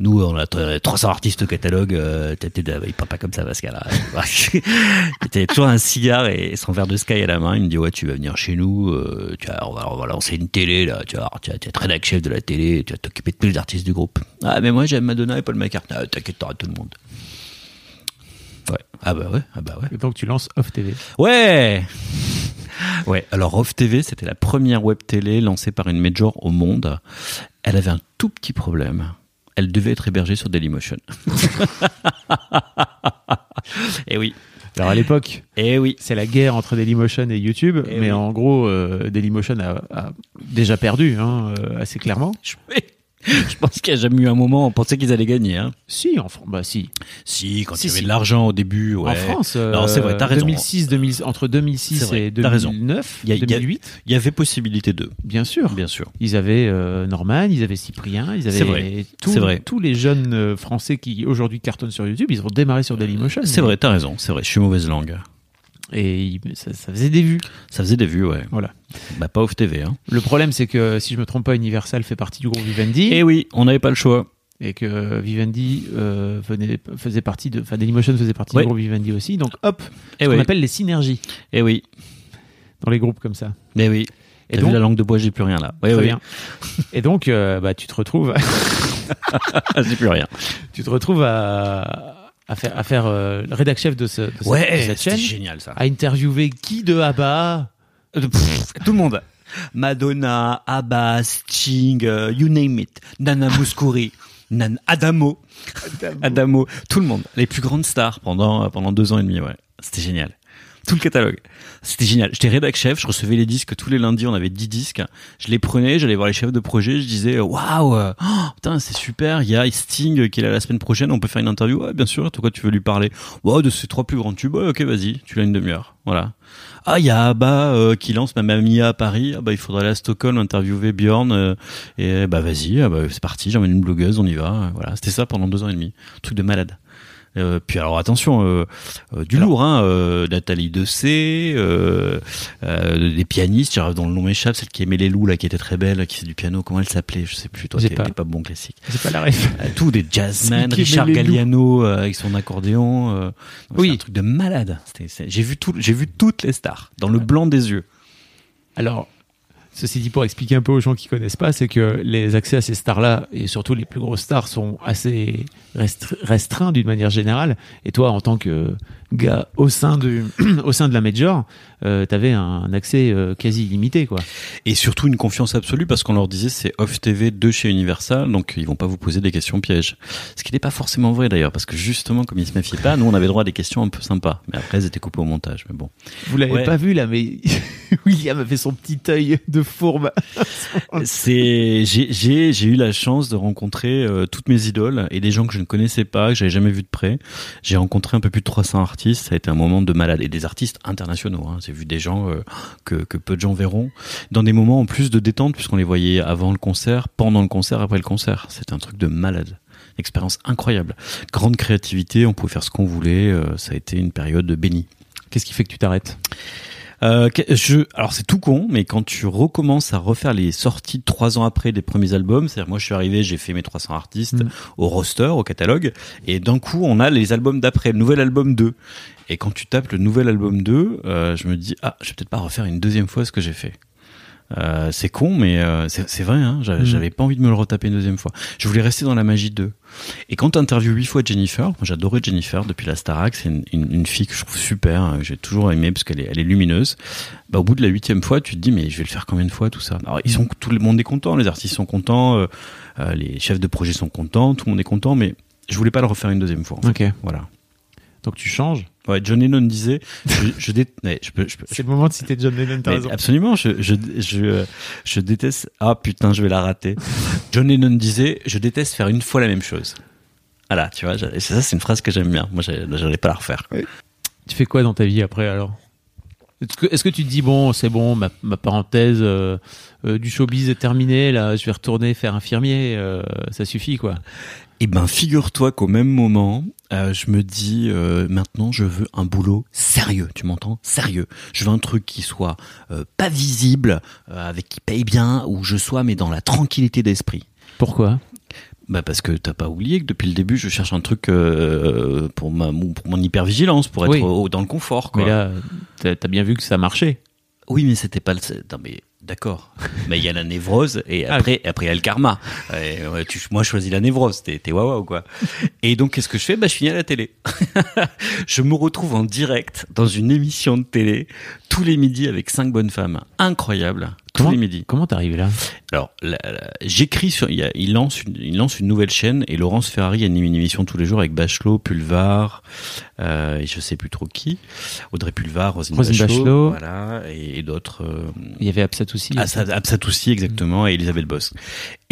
nous, on a t- 300 artistes au catalogue, euh, t'es- t'es- il parle pas comme ça, Pascal. hein. T'as toujours un cigare et son verre de Sky à la main. Il me dit Ouais, tu vas venir chez nous, euh, tu vas, on, va, on va lancer une télé là, tu vas, tu vas, tu vas être rédac chef de la télé, tu vas t'occuper de tous les artistes du groupe. Ah, mais moi, j'aime Madonna et Paul McCartney. Ah, T'inquiète, t'auras tout le monde. Ouais. Ah bah ouais, ah bah ouais. Et donc tu lances Off TV. Ouais Ouais, alors Off TV, c'était la première web télé lancée par une major au monde. Elle avait un tout petit problème. Elle devait être hébergée sur Dailymotion. Eh oui, Alors à l'époque, eh oui. c'est la guerre entre Dailymotion et YouTube, Eh mais oui. en gros, euh, Dailymotion a, a déjà perdu, hein, euh, assez clairement. Je, je pense qu'il n'y a jamais eu un moment où on pensait qu'ils allaient gagner. Hein. Si, en France, bah si. Si, quand Si, il y avait si. de l'argent au début. Ouais. En France, euh, Non, c'est vrai, t'as raison. 2006, 2000 entre 2006 C'est vrai, et t'as raison. 2009, Il y a- il y a- 2008, Il y avait possibilité d'eux, bien sûr. bien sûr. Ils avaient euh, Norman, ils avaient Cyprien, ils avaient vrai, tous- c'est vrai. tous les jeunes euh, Français qui aujourd'hui cartonnent sur YouTube, ils ont démarré sur Dailymotion. C'est vrai, t'as raison, c'est vrai. Je suis mauvaise langue. Et ça, ça faisait des vues. Ça faisait des vues, ouais. Voilà. Bah, pas Off TV, hein. Le problème, c'est que si je me trompe pas, Universal fait partie du groupe Vivendi. Eh oui, on n'avait pas le choix. et que Vivendi euh, venait, faisait partie de, enfin Dailymotion faisait partie du groupe Vivendi aussi. Donc hop, Eh ce qu'on oui, appelle les synergies eh oui, dans les groupes comme ça. eh oui. Et T'as donc, vu la langue de bois, j'ai plus rien là. Très ouais. bien. Et donc, euh, bah, tu te retrouves, j'ai plus rien. tu te retrouves à, à faire, à faire euh, le rédac chef de, ce, de cette, de cette c'était chaîne, génial ça. à interviewer qui de Abba? Euh, pff, tout le monde. Madonna, Abba, Sting, euh, you name it. Nana Mouskouri, Nan Adamo, Adamo, tout le monde. Les plus grandes stars pendant pendant deux ans et demi, ouais. C'était génial. Tout le catalogue. C'était génial. J'étais rédac chef, je recevais les disques tous les lundis, on avait 10 disques. Je les prenais, j'allais voir les chefs de projet, je disais waouh, euh, oh, putain, c'est super, il y a Sting qui est là la semaine prochaine, on peut faire une interview. Ouais, bien sûr, toi quoi tu veux lui parler de ses trois plus grands tubes. Ouais, OK, vas-y, tu l'as une demi-heure. Voilà. Ah, il y a Abba euh, qui lance ma mamie à Paris. Ah bah il faudrait aller à Stockholm interviewer Bjorn euh, et bah vas-y, ah bah, c'est parti, j'emmène une blogueuse, on y va. Voilà, c'était ça pendant deux ans et demi. Truc de malade. Euh, puis alors attention, euh, euh, du lourd, hein, euh, Nathalie Dessé, euh, euh, des pianistes, dont le nom m'échappe, celle qui aimait les loups là, qui était très belle, qui faisait du piano, comment elle s'appelait, je sais plus, toi t'es pas. pas bon classique. C'est pas la ref. Tout des jazzmen, Richard. Galliano euh, avec son accordéon, euh, Oui. c'est un truc de malade. C'est- J'ai vu tout, j'ai vu toutes les stars dans le blanc des yeux. Alors, ceci dit, pour expliquer un peu aux gens qui connaissent pas, c'est que les accès à ces stars-là, et surtout les plus grosses stars, sont assez restr- restreints d'une manière générale. Et toi, en tant que gars au sein, du, au sein de la Major, euh, t'avais un accès euh, quasi illimité, quoi. Et surtout une confiance absolue parce qu'on leur disait c'est off TV de chez Universal, donc ils vont pas vous poser des questions pièges. Ce qui n'est pas forcément vrai d'ailleurs, parce que justement comme ils se méfiaient pas, nous on avait droit à des questions un peu sympas. Mais après elles étaient coupées au montage, mais bon. Vous l'avez Ouais. pas vu là, mais William a fait son petit œil de fourbe. C'est j'ai j'ai j'ai eu la chance de rencontrer euh, toutes mes idoles et des gens que je ne connaissais pas, que j'avais jamais vu de près. J'ai rencontré un peu plus de 300 artistes, ça a été un moment de malade et des artistes internationaux. Hein. J'ai vu des gens euh, que peu de gens verront dans des moments en plus de détente puisqu'on les voyait avant le concert, pendant le concert, après le concert. C'était un truc de malade. Expérience incroyable. Grande créativité, on pouvait faire ce qu'on voulait. euh, ça a été une période bénie. Qu'est-ce qui fait que tu t'arrêtes? Euh, je, alors c'est tout con, mais quand tu recommences à refaire les sorties de trois ans après des premiers albums, c'est-à-dire moi je suis arrivé, j'ai fait mes 300 artistes Mm. au roster, au catalogue, et d'un coup on a les albums d'après, le nouvel album 2. Et quand tu tapes le nouvel album 2, euh, je me dis ah je vais peut-être pas refaire une deuxième fois ce que j'ai fait. Euh, c'est con, mais euh, c'est vrai. Hein, J'avais Mm. j'avais pas envie de me le retaper une deuxième fois. Je voulais rester dans la magie 2. Et quand tu interviews huit fois Jennifer, j'adorais Jennifer depuis la Starac, c'est une, une, une fille que je trouve super, hein, que j'ai toujours aimé parce qu'elle est, elle est lumineuse. Bah, au bout de la huitième fois, tu te dis mais je vais le faire combien de fois tout ça? Alors ils sont tout le monde est content, les artistes sont contents, euh, euh, les chefs de projet sont contents, tout le monde est content, mais je voulais pas le refaire une deuxième fois. en fait. Ok. Voilà. Donc tu changes? Ouais, John Lennon disait, je, je, dé- ouais, je peux, je peux, C'est le moment de citer John Lennon, t'as raison. absolument, je, je, je, je déteste. Ah putain, je vais la rater. John Lennon disait Je déteste faire une fois la même chose. Voilà, tu vois, ça c'est une phrase que j'aime bien. Moi, j'allais pas la refaire. Tu fais quoi dans ta vie après alors? Est-ce que, tu te dis bon c'est bon ma, ma parenthèse euh, euh, du showbiz est terminée là je vais retourner faire infirmier euh, ça suffit quoi? Eh ben, figure-toi qu'au même moment, euh, je me dis euh, maintenant, je veux un boulot sérieux. Tu m'entends? Sérieux. Je veux un truc qui soit euh, pas visible, avec qui paye bien, où je sois mais dans la tranquillité d'esprit. Pourquoi? Bah parce que t'as pas oublié que depuis le début, je cherche un truc pour ma pour mon hypervigilance, pour être Oui. au- dans le confort. Quoi. Mais là t'as as bien vu que ça marchait. Oui, mais c'était pas le. Non, mais d'accord. mais il y a la névrose et Ah. après, après il y a le karma. Et, ouais, tu, moi, je choisis la névrose. T'es, t'es waouh quoi. Et donc, qu'est-ce que je fais? Bah, je finis à la télé. je me retrouve en direct dans une émission de télé tous les midis avec cinq bonnes femmes. Incroyable. Tous Comment les midis. Comment t'es arrivé là? Alors, j'écris sur. Il, y a- il lance une, il lance une nouvelle chaîne et Laurence Ferrari anime une émission tous les jours avec Bachelot, Pulvar, euh, et je sais plus trop qui, Audrey Pulvar, Rosine, Rosine Bachelot, Bachelot. voilà, et, et d'autres. euh, Il y avait Absat aussi. Absat Absatoussi, exactement, et Elisabeth Bosque.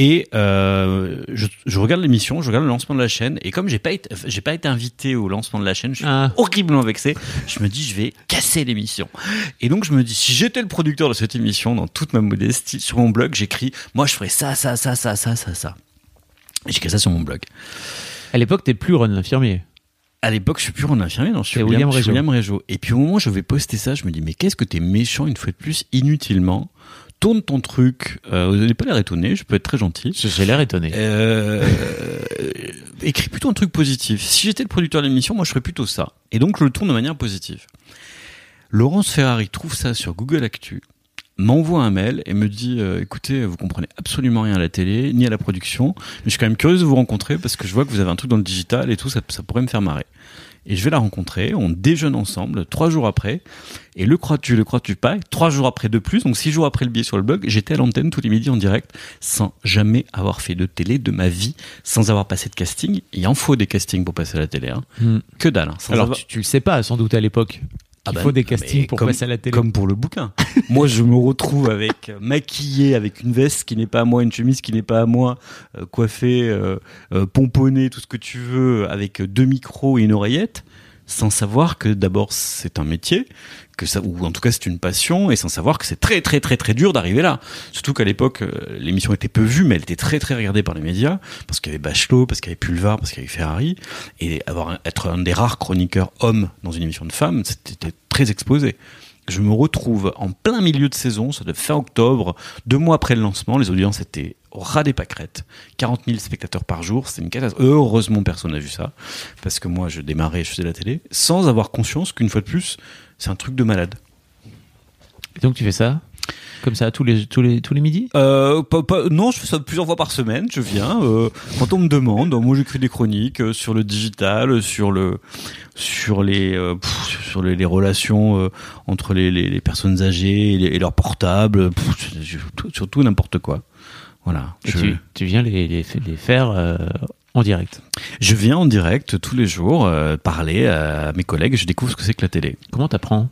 Et euh, je, je regarde l'émission, je regarde le lancement de la chaîne, et comme j'ai pas été, j'ai pas été invité au lancement de la chaîne, je suis Ah. horriblement vexé. Je me dis, je vais casser l'émission. Et donc je me dis, si j'étais le producteur de cette émission, dans toute ma modestie, sur mon blog, j'écris, moi je ferais ça, ça, ça, ça, ça, ça, ça. J'écris ça sur mon blog. À l'époque t'es plus Ron l'infirmier. À l'époque, je suis plus en infirmier, non, je suis William, William Régeau. Et puis au moment où je vais poster ça, je me dis, mais qu'est-ce que t'es méchant une fois de plus, inutilement. Tourne ton truc. Euh, vous n'allez pas l'air étonné, je peux être très gentil. J'ai l'air étonné. Euh, écris plutôt un truc positif. Si j'étais le producteur de l'émission, moi je ferais plutôt ça. Et donc je le tourne de manière positive. Laurence Ferrari trouve ça sur Google Actu, m'envoie un mail et me dit euh, écoutez, vous comprenez absolument rien à la télé, ni à la production, mais je suis quand même curieuse de vous rencontrer parce que je vois que vous avez un truc dans le digital et tout, ça, ça pourrait me faire marrer. Et je vais la rencontrer, on déjeune ensemble trois jours après, et le crois-tu, le crois-tu pas, trois jours après de plus, donc six jours après le billet sur le blog, j'étais à l'antenne tous les midis en direct, sans jamais avoir fait de télé de ma vie, sans avoir passé de casting. Il en faut des castings pour passer à la télé, hein. Hmm. que dalle. hein, sans Alors avoir- tu, tu le sais pas sans doute à l'époque. Ah Il bah, faut des castings pour comme- passer à la télé. Comme pour le bouquin. moi, je me retrouve avec euh, maquillé, avec une veste qui n'est pas à moi, une chemise qui n'est pas à moi, euh, coiffé, euh, pomponné, tout ce que tu veux, avec deux micros et une oreillette, sans savoir que d'abord c'est un métier, que ça, ou en tout cas c'est une passion, et sans savoir que c'est très très très très dur d'arriver là. Surtout qu'à l'époque, euh, l'émission était peu vue, mais elle était très très regardée par les médias, parce qu'il y avait Bachelot, parce qu'il y avait Pulvar, parce qu'il y avait Ferrari, et avoir être un des rares chroniqueurs hommes dans une émission de femmes, c'était très exposé. Je me retrouve en plein milieu de saison, ça devait fin octobre, deux mois après le lancement, les audiences étaient au ras des pâquerettes, 40 000 spectateurs par jour, c'était une catastrophe. Heureusement, personne n'a vu ça, parce que moi, je démarrais, je faisais la télé, sans avoir conscience qu'une fois de plus, c'est un truc de malade. Et donc tu fais ça comme ça tous les tous les tous les midis? Euh, pas- pas- non, je fais ça plusieurs fois par semaine. Je viens euh, quand on me demande. Moi, j'écris des chroniques euh, sur le digital, sur le, sur les, pff, sur les, les relations entre les, les, les personnes âgées et, et leurs portables, pff, tout- sur tout n'importe quoi. Voilà. Je, tu, tu viens les, les, les faire euh, en direct. je viens en direct tous les jours euh, parler à mes collègues. Je découvre ce que c'est que la télé. Comment t'apprends?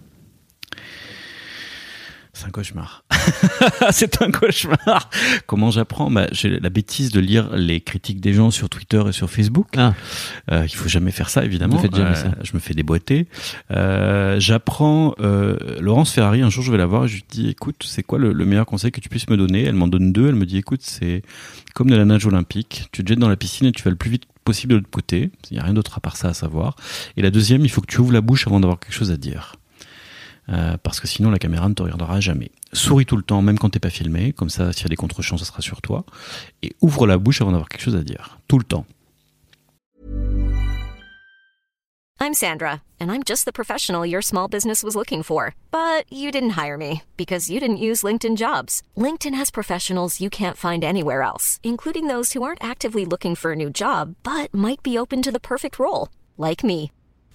C'est un cauchemar. c'est un cauchemar. Comment j'apprends bah, J'ai la bêtise de lire les critiques des gens sur Twitter et sur Facebook. Ah, Euh, il faut jamais faire ça, évidemment. Faites jamais Euh, ça. Je me fais déboîter. Euh, J'apprends Laurence Ferrari. Un jour, je vais la voir et je lui dis "Écoute, c'est quoi le, le meilleur conseil que tu puisses me donner? Elle m'en donne deux. Elle me dit "Écoute, c'est comme de la nage olympique. Tu te jettes dans la piscine et tu vas le plus vite possible de l'autre côté. Il n'y a rien d'autre à part ça à savoir. Et la deuxième, il faut que tu ouvres la bouche avant d'avoir quelque chose à dire." Euh, parce que sinon la caméra ne te regardera jamais. Souris tout le temps, même quand t'es pas filmé, comme ça s'il y a des contre-champs, ça sera sur toi. Et ouvre la bouche avant d'avoir quelque chose à dire, tout le temps. I'm Sandra, and I'm just the professional your small business was looking for. But you didn't hire me because you didn't use LinkedIn jobs. LinkedIn has professionals you can't find anywhere else, including those who aren't actively looking for a new job but might be open to the perfect role, like me.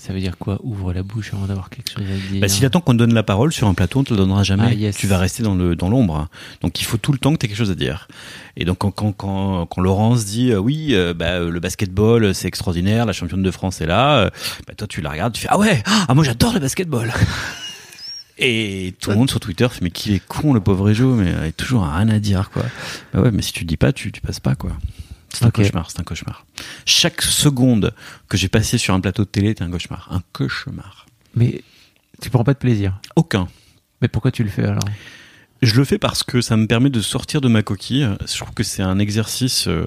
Ça veut dire quoi Ouvre la bouche avant d'avoir quelque chose à dire. Bah, S'il attend qu'on te donne la parole sur un plateau, on te le donnera jamais. Ah, yes. Tu vas rester dans le dans l'ombre. Donc il faut tout le temps que tu aies quelque chose à dire. Et donc quand quand quand, quand Laurence dit euh, oui, euh, bah, euh, le basketball c'est extraordinaire, la championne de France est là, euh, bah, toi tu la regardes, tu fais ah ouais, ah moi j'adore le basketball. Et tout le monde sur Twitter fait mais qu'il est con le pauvre Ejo, mais il a toujours rien à dire quoi. Bah ouais, mais si tu dis pas, tu tu passes pas quoi. C'est un cauchemar, c'est un cauchemar. Chaque seconde que j'ai passé sur un plateau de télé était un cauchemar, un cauchemar. Mais tu prends pas de plaisir. Aucun. Mais pourquoi tu le fais alors? Je le fais parce que ça me permet de sortir de ma coquille. Je trouve que c'est un exercice euh,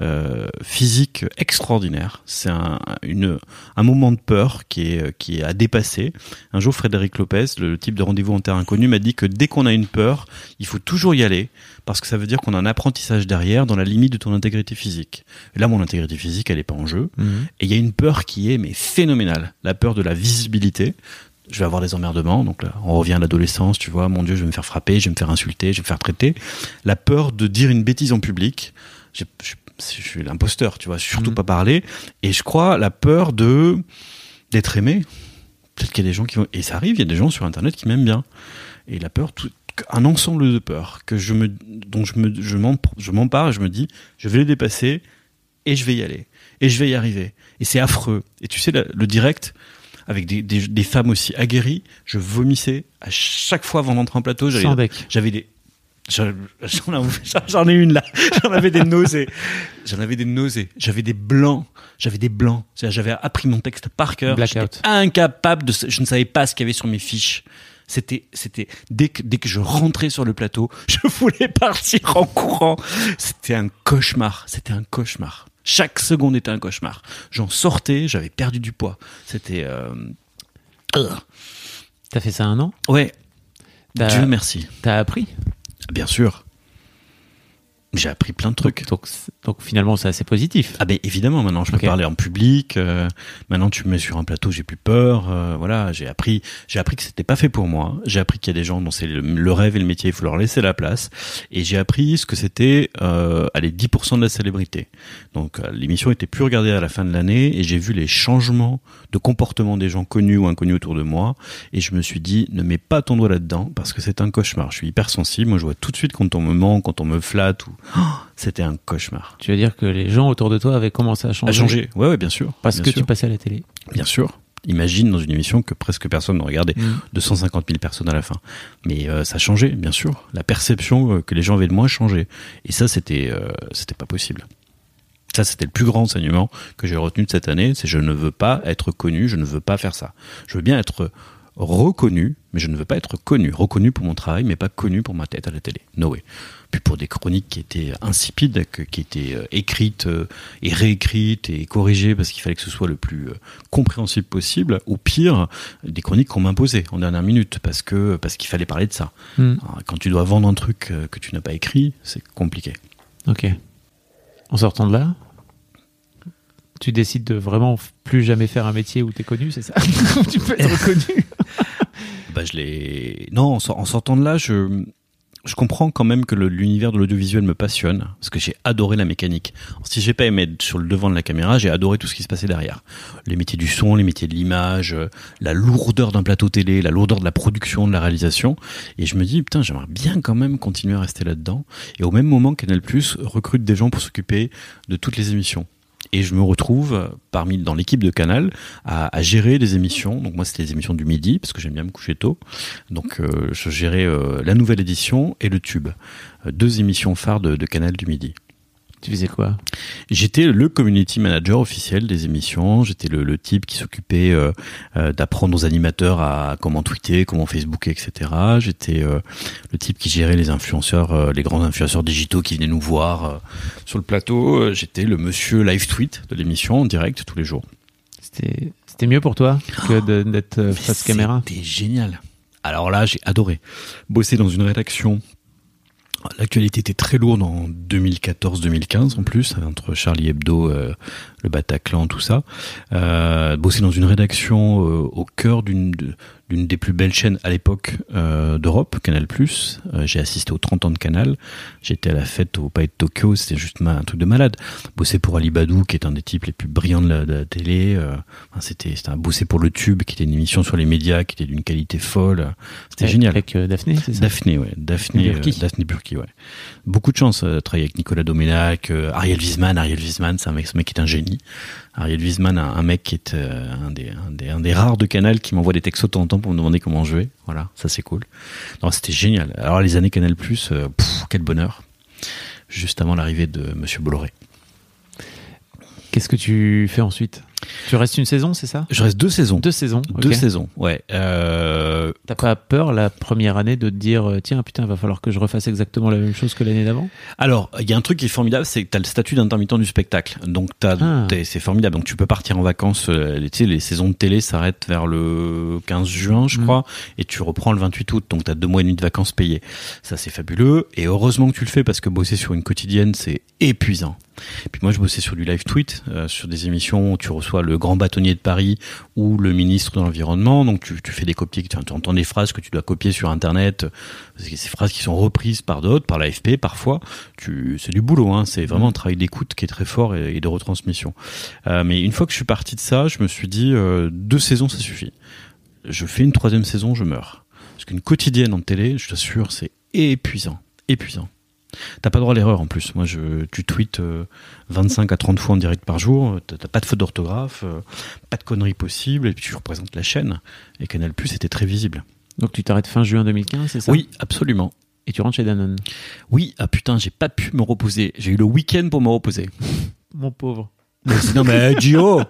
euh, physique extraordinaire. C'est un, une, un moment de peur qui est, qui est à dépasser. Un jour, Frédéric Lopez, le type de rendez-vous en terre inconnue, m'a dit que dès qu'on a une peur, il faut toujours y aller parce que ça veut dire qu'on a un apprentissage derrière dans la limite de ton intégrité physique. Et là, mon intégrité physique, elle est pas en jeu. Et il y a une peur qui est mais phénoménale. La peur de la visibilité je vais avoir des emmerdements. Donc là, on revient à l'adolescence, tu vois, mon Dieu, je vais me faire frapper, je vais me faire insulter, je vais me faire traiter. La peur de dire une bêtise en public. Je, je- je suis l'imposteur, tu vois, surtout Mhm. pas parler. Et je crois la peur de d'être aimé. Peut-être qu'il y a des gens qui vont... Et ça arrive, il y a des gens sur Internet qui m'aiment bien. Et la peur, tout... un ensemble de peurs que je me, dont je me, je m'empare et je me dis, je vais les dépasser et je vais y aller. Et je vais y arriver. Et c'est affreux. Et tu sais, le, le direct, avec des, des, des femmes aussi aguerries, je vomissais à chaque fois avant d'entrer en plateau. j'avais- des. J'en ai une là. J'en avais des nausées. J'en avais des nausées. J'avais des blancs. J'avais des blancs. J'avais appris mon texte par cœur. Blackout. Incapable de. Je ne savais pas ce qu'il y avait sur mes fiches. C'était, c'était dès que dès que je rentrais sur le plateau, je voulais partir en courant. C'était un cauchemar. C'était un cauchemar. Chaque seconde était un cauchemar. J'en sortais, j'avais perdu du poids. C'était. euh, ugh. T'as fait ça un an? Ouais. Dieu merci. T'as appris? Bien sûr. J'ai appris plein de trucs. donc, donc finalement c'est assez positif. Ah ben évidemment, maintenant je peux parler en public. euh, maintenant tu me mets sur un plateau, j'ai plus peur. euh, voilà, j'ai appris, j'ai appris que c'était pas fait pour moi. J'ai appris qu'il y a des gens dont c'est le, le rêve et le métier, il faut leur laisser la place. Et j'ai appris ce que c'était, euh, allez, 10% de la célébrité. Donc euh, l'émission était plus regardée à la fin de l'année et j'ai vu les changements de comportement des gens connus ou inconnus autour de moi. Et je me suis dit, ne mets pas ton doigt là-dedans parce que c'est un cauchemar. Je suis hypersensible. Moi, je vois tout de suite quand on me ment, quand on me flatte. Ou... Oh, c'était un cauchemar. Tu veux dire que les gens autour de toi avaient commencé à changer A changé. Ouais, ouais, bien sûr. parce Bien que sûr. tu passais à la télé. Bien sûr. Imagine dans une émission que presque personne ne regardait. Mm. 250 000 personnes à la fin. Mais euh, ça a changé, bien sûr. La perception euh, que les gens avaient de moi a changé. Et ça, c'était euh, c'était pas possible. Ça, c'était le plus grand enseignement que j'ai retenu de cette année. C'est je ne veux pas être connu, je ne veux pas faire ça. Je veux bien être reconnu, mais je ne veux pas être connu. Reconnu pour mon travail, mais pas connu pour ma tête à la télé. No way. Puis pour des chroniques qui étaient insipides, qui étaient euh, écrites euh, et réécrites et corrigées parce qu'il fallait que ce soit le plus euh, compréhensible possible, ou pire, des chroniques qu'on m'imposait en dernière minute parce que parce qu'il fallait parler de ça. Mm. Alors, quand tu dois vendre un truc que tu n'as pas écrit, c'est compliqué. Ok. En sortant de là, tu décides de vraiment plus jamais faire un métier où t'es connu, c'est ça Tu peux être reconnu. Bah, je l'ai. Non, en, sor- en sortant de là, je, je comprends quand même que l'univers de l'audiovisuel me passionne, parce que j'ai adoré la mécanique. Si j'ai pas aimé être sur le devant de la caméra, j'ai adoré tout ce qui se passait derrière. Les métiers du son, les métiers de l'image, euh, la lourdeur d'un plateau télé, la lourdeur de la production, de la réalisation. Et je me dis, putain, j'aimerais bien quand même continuer à rester là-dedans. Et au même moment, Canal Plus recrute des gens pour s'occuper de toutes les émissions. Et je me retrouve parmi dans l'équipe de Canal à, gérer des émissions. Donc moi c'était les émissions du midi parce que j'aime bien me coucher tôt. Donc euh, je gérais euh, la nouvelle édition et le tube, Euh, deux émissions phares de Canal du midi. Tu faisais quoi J'étais le community manager officiel des émissions. J'étais le, le type qui s'occupait euh, euh, d'apprendre aux animateurs à comment tweeter, comment Facebooker, etc. J'étais euh, le type qui gérait les influenceurs, les grands influenceurs digitaux qui venaient nous voir sur le plateau. J'étais le monsieur live tweet de l'émission en direct tous les jours. C'était c'était mieux pour toi que d'être Mais face caméra C'était génial. Alors là, j'ai adoré. Bosser dans une rédaction. L'actualité était très lourde en 2014-2015 en plus, entre Charlie Hebdo, euh, le Bataclan, tout ça. Euh, dans une rédaction euh, au cœur d'une d'une des plus belles chaînes à l'époque euh, d'Europe, Canal+. Euh, j'ai assisté aux 30 ans de Canal. J'étais à la fête au Palais de Tokyo, c'était juste un truc de malade. Bosser pour Ali Badou, qui est un des types les plus brillants de la, de la télé. euh, c'était c'était un bosser pour le Tube, qui était une émission sur les médias, qui était d'une qualité folle. C'était Avec- génial. Avec euh, Daphné, c'est ça? Daphné, ouais. Daphné Burki. euh, Daphné Burki, ouais. Beaucoup de chance euh, de travailler avec Nicolas Domenac, euh, Ariel Wiesman. Ariel Wiesman, c'est un mec, ce mec est un génie. Ariel Wiesman, un, mec qui est euh, un, des, rares de Canal qui m'envoie des textos de temps en temps pour me demander comment jouer. Voilà, ça c'est cool. Non, c'était génial. Alors les années Canal+, euh, pff, quel bonheur. Juste avant l'arrivée de Monsieur Bolloré. Qu'est-ce que tu fais ensuite? Tu restes une saison, c'est ça? Je reste deux saisons. Deux saisons. Deux saisons, ouais. Euh, T'as pas peur la première année de te dire euh, tiens putain va falloir que je refasse exactement la même chose que l'année d'avant? Alors, il y a un truc qui est formidable, c'est que tu as le statut d'intermittent du spectacle. Donc, t'as- Ah. t'es- c'est formidable. Donc, tu peux partir en vacances. euh, les- Tu sais, les saisons de télé s'arrêtent vers le 15 juin, je Mm. crois, et tu reprends le 28 août. Donc, tu as deux mois et demi de vacances payées. Ça, c'est fabuleux. Et heureusement que tu le fais parce que bosser sur une quotidienne, c'est épuisant. Puis moi, je bossais sur du live tweet, euh, sur des émissions où tu reçois le grand bâtonnier de Paris ou le ministre de l'Environnement. Donc, tu, fais des copies, tu, entends des phrases que tu dois copier sur Internet. Ces phrases qui sont reprises par d'autres, par l'AFP parfois. C'est du boulot, hein. C'est vraiment un travail d'écoute qui est très fort et, et de retransmission. Euh, mais une fois que je suis parti de ça, je me suis dit, euh, deux saisons, ça suffit. Je fais une troisième saison, je meurs. Parce qu'une quotidienne en télé, je t'assure, c'est épuisant. Épuisant. T'as pas droit à l'erreur en plus. Moi, je, tu tweets euh, 25 à 30 fois en direct par jour. T'as pas de faute d'orthographe, euh, pas de conneries possibles. Et puis tu représentes la chaîne. Et Canal Plus était très visible. Donc tu t'arrêtes fin juin 2015, c'est ça? Oui, absolument. Et tu rentres chez Danone? Oui, ah putain, j'ai pas pu me reposer. J'ai eu le week-end pour me reposer. Mon pauvre. Non mais Gio,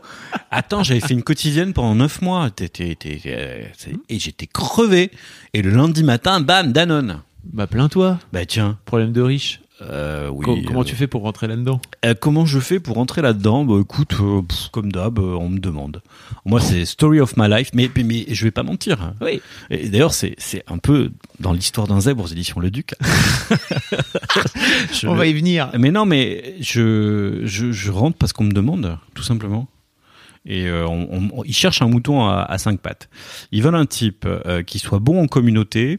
attends, j'avais fait une quotidienne pendant 9 mois. T'es- t'es- t'es- euh, et j'étais crevé. Et le lundi matin, bam, Danone. Bah plains-toi. Bah tiens. Problème de riche. Euh, oui, Co- comment euh, tu fais pour rentrer là-dedans? Euh, comment je fais pour rentrer là-dedans? Bah écoute, euh, pff, comme d'hab, euh, on me demande. Moi, c'est story of my life, mais, mais, mais je vais pas mentir. Oui. Et d'ailleurs, c'est c'est un peu dans l'histoire d'un zèbre aux éditions Le Duc. Je On va y venir. Mais non, mais je, je, je rentre parce qu'on me demande, tout simplement. Et euh, on, on- ils cherchent un mouton à, à cinq pattes. Ils veulent un type euh, qui soit bon en communauté,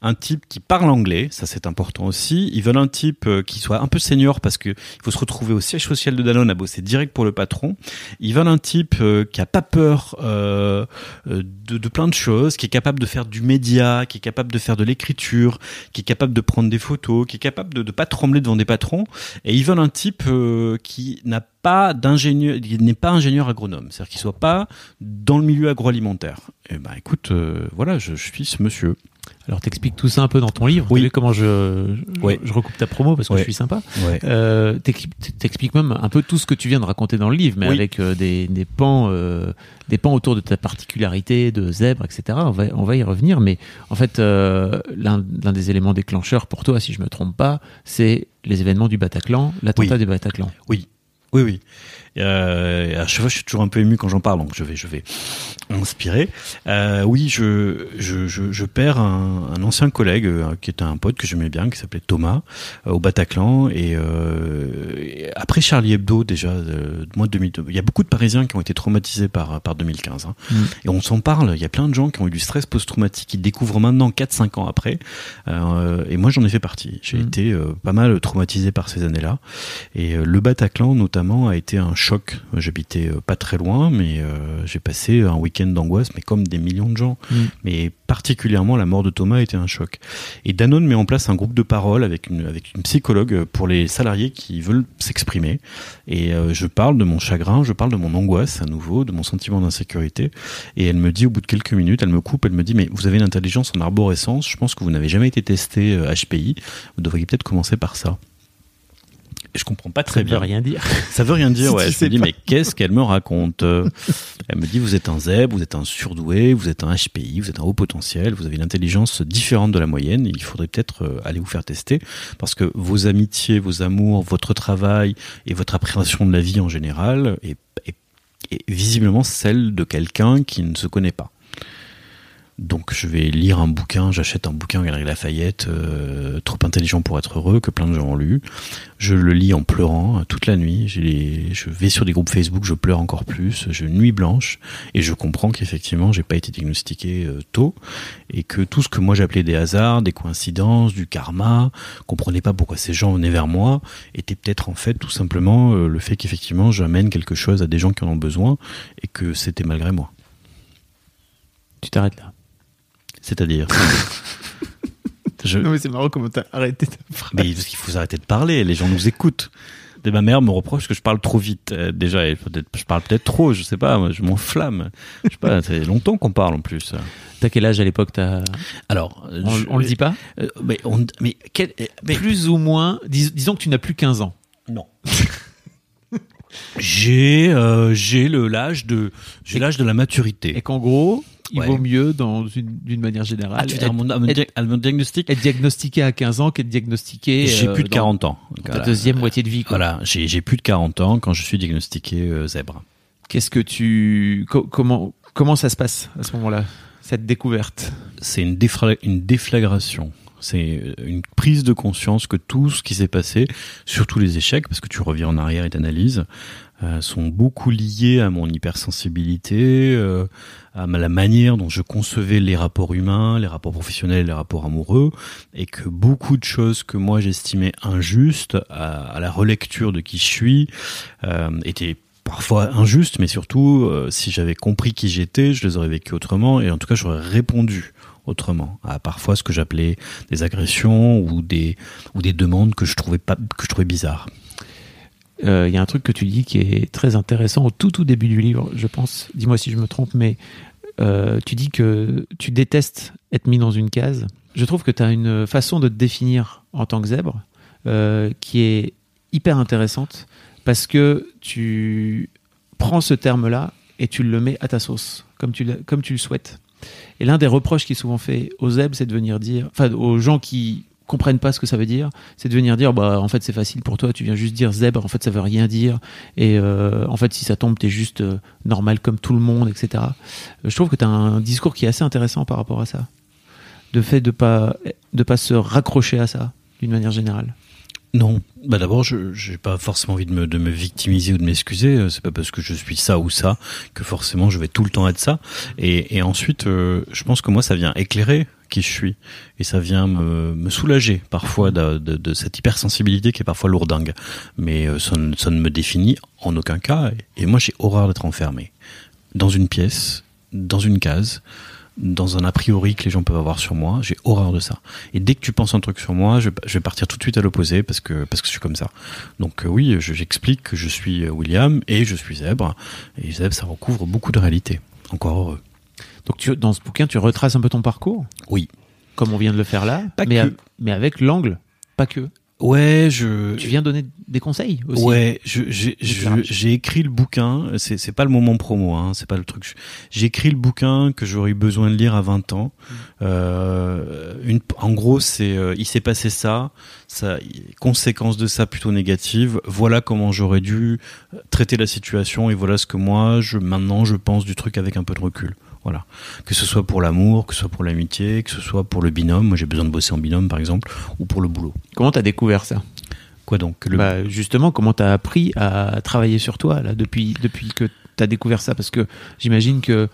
un type qui parle anglais, ça c'est important aussi. Ils veulent un type euh, qui soit un peu senior parce que il faut se retrouver au siège social de Danone à bosser direct pour le patron. Ils veulent un type euh, qui a pas peur euh, euh, de, de plein de choses, qui est capable de faire du média, qui est capable de faire de l'écriture, qui est capable de prendre des photos, qui est capable de ne pas trembler devant des patrons. Et ils veulent un type qui n'a pas d'ingénieur, qui n'est pas ingénieur agronome, c'est-à-dire qu'il soit pas dans le milieu agroalimentaire. Et ben écoute, euh, voilà, je, je suis ce monsieur. Alors t'expliques tout ça un peu dans ton livre. Oui. Vu comment je, je, Ouais. je recoupe ta promo parce que Ouais. je suis sympa. Ouais. Euh, t'expliques- même un peu tout ce que tu viens de raconter dans le livre, mais Oui. avec euh, des, des pans, des pans autour de ta particularité, de zèbre, etc. On va, on va y revenir, mais en fait, l'un l'un des éléments déclencheurs pour toi, si je me trompe pas, c'est les événements du Bataclan, l'attentat Oui. du Bataclan. Oui, oui, oui. Euh, à chaque fois, je suis toujours un peu ému quand j'en parle, donc je vais, je vais inspirer. Euh, oui, je, je, je, je perds un, un ancien collègue euh, qui était un pote que j'aimais bien, qui s'appelait Thomas, euh, au Bataclan. Et, euh, et après Charlie Hebdo, déjà, euh, moi 2002, il y a beaucoup de Parisiens qui ont été traumatisés par par 2015. hein. Mm. Et on s'en parle. Il y a plein de gens qui ont eu du stress post-traumatique, qui découvrent maintenant 4-5 ans après. Euh, et moi, j'en ai fait partie. J'ai Mm. été euh, pas mal traumatisé par ces années-là. Et le Bataclan, notamment, a été un choc. J'habitais euh, pas très loin, mais euh, j'ai passé un week-end d'angoisse, mais comme des millions de gens. Mm. Mais particulièrement, la mort de Thomas été un choc. Et Danone met en place un groupe de parole avec une, avec une psychologue pour les salariés qui veulent s'exprimer. Et euh, je parle de mon chagrin, je parle de mon angoisse à nouveau, de mon sentiment d'insécurité. Et elle me dit, au bout de quelques minutes, elle me coupe, elle me dit, mais vous avez une intelligence en arborescence, je pense que vous n'avez jamais été testé HPI, vous devriez peut-être commencer par ça. Je comprends pas très Ça bien. veut rien dire. Ça veut rien dire, Si ouais. Je me dis, pas. mais qu'est-ce qu'elle me raconte? Elle me dit, vous êtes un zèbre, vous êtes un surdoué, vous êtes un HPI, vous êtes un haut potentiel, vous avez une intelligence différente de la moyenne. Et il faudrait peut-être euh, aller vous faire tester parce que vos amitiés, vos amours, votre travail et votre appréhension de la vie en général est, est- est visiblement celle de quelqu'un qui ne se connaît pas. Donc je vais lire un bouquin, j'achète un bouquin Galerie Lafayette, euh, trop intelligent pour être heureux, que plein de gens ont lu. Je le lis en pleurant euh, toute la nuit. Je vais sur des groupes Facebook, je pleure encore plus. Je nuit blanche et je comprends qu'effectivement j'ai pas été diagnostiqué euh, tôt et que tout ce que moi j'appelais des hasards, des coïncidences, du karma, comprenais pas pourquoi ces gens venaient vers moi, était peut-être en fait tout simplement le fait qu'effectivement j'amène quelque chose à des gens qui en ont besoin et que c'était malgré moi. Tu t'arrêtes là. C'est-à-dire. je, Non mais c'est marrant comment t'as arrêté ta phrase. Mais parce qu'il faut arrêter de parler, les gens nous écoutent. Et ma mère me reproche que je parle trop vite. euh, déjà, et je parle peut-être trop, je sais pas, moi, je m'enflamme. Je sais pas, c'est longtemps qu'on parle en plus. T'as quel âge à l'époque t'as... Alors, On, je- on le dit pas euh, mais, on, mais, quel, mais Plus ou moins, dis- disons que tu n'as plus 15 ans. non. j'ai, euh, j'ai l'âge de, j'ai l'âge de la maturité. Et qu'en gros, il Ouais. vaut mieux, dans une- d'une manière générale, Ah, tu veux dire être, à mon, être- mon diagnostic être diagnostiqué à 15 ans qu'être diagnostiqué J'ai euh, plus de dans 40 ans. Voilà. deuxième moitié de vie. Quoi. Voilà, j'ai, j'ai plus de 40 ans quand je suis diagnostiqué euh, zèbre. Qu'est-ce que tu... co- comment, comment ça se passe à ce moment-là, cette découverte? C'est une, défra- une déflagration. C'est euh, une prise de conscience que tout ce qui s'est passé, surtout les échecs, parce que tu reviens en arrière et t'analyses, euh, sont beaucoup liés à mon hypersensibilité, euh, à la manière dont je concevais les rapports humains, les rapports professionnels, les rapports amoureux, et que beaucoup de choses que moi j'estimais injustes à, à la relecture de qui je suis euh, étaient parfois injustes, mais surtout, euh, si j'avais compris qui j'étais, je les aurais vécues autrement, et en tout cas, j'aurais répondu autrement à parfois ce que j'appelais des agressions ou des ou des demandes que je trouvais pas que je trouvais bizarres. Euh, Il y a un truc que tu dis qui est très intéressant au tout tout début du livre, je pense. Dis-moi si je me trompe, mais euh, tu dis que tu détestes être mis dans une case. Je trouve que tu as une façon de te définir en tant que zèbre euh, qui est hyper intéressante parce que tu prends ce terme-là et tu le mets à ta sauce, comme tu, comme tu le souhaites. Et l'un des reproches qui est souvent fait aux zèbres, c'est de venir dire, enfin aux gens qui comprennent pas ce que ça veut dire, c'est de venir dire, bah en fait c'est facile pour toi, tu viens juste dire zèbre, en fait ça veut rien dire, et euh, en fait si ça tombe, t'es juste euh, normal comme tout le monde, etc. Je trouve que tu as un discours qui est assez intéressant par rapport à ça, de fait de pas de pas se raccrocher à ça d'une manière générale. Non, bah d'abord, je j'ai pas forcément envie de me, de me victimiser ou de m'excuser. Euh, C'est pas parce que je suis ça ou ça que forcément je vais tout le temps être ça. Et, ensuite, je pense que moi, ça vient éclairer qui je suis et ça vient me, soulager parfois de, cette hypersensibilité qui est parfois lourdingue. Mais euh, ça, ne, me définit en aucun cas. Et moi, j'ai horreur d'être enfermé dans une pièce, dans une case dans un a priori que les gens peuvent avoir sur moi, j'ai horreur de ça. Et dès que tu penses un truc sur moi, je, vais partir tout de suite à l'opposé parce que parce que je suis comme ça. Donc euh, oui, je- j'explique que je suis euh, William et je suis zèbre. Et zèbre, ça recouvre beaucoup de réalités. Encore heureux. Donc tu, dans ce bouquin, tu retraces un peu ton parcours, Oui. comme on vient de le faire là, Pas mais, que. a- mais avec l'angle, pas que. Ouais, je. Tu viens donner des conseils aussi. Ouais, j'ai écrit le bouquin. C'est c'est pas le moment promo, hein. C'est pas le truc. J'ai écrit le bouquin que j'aurais eu besoin de lire à 20 ans. Euh, une, en gros, c'est euh, il s'est passé ça, ça, conséquence de ça plutôt négative. Voilà comment j'aurais dû traiter la situation et voilà ce que moi, je maintenant, je pense du truc avec un peu de recul. Voilà. Que ce soit pour l'amour, que ce soit pour l'amitié, que ce soit pour le binôme. Moi, j'ai besoin de bosser en binôme, par exemple, ou pour le boulot. Comment t'as découvert ça? Quoi donc? Le... Bah, justement, comment t'as appris à travailler sur toi là depuis depuis que t'as découvert ça? Parce que j'imagine que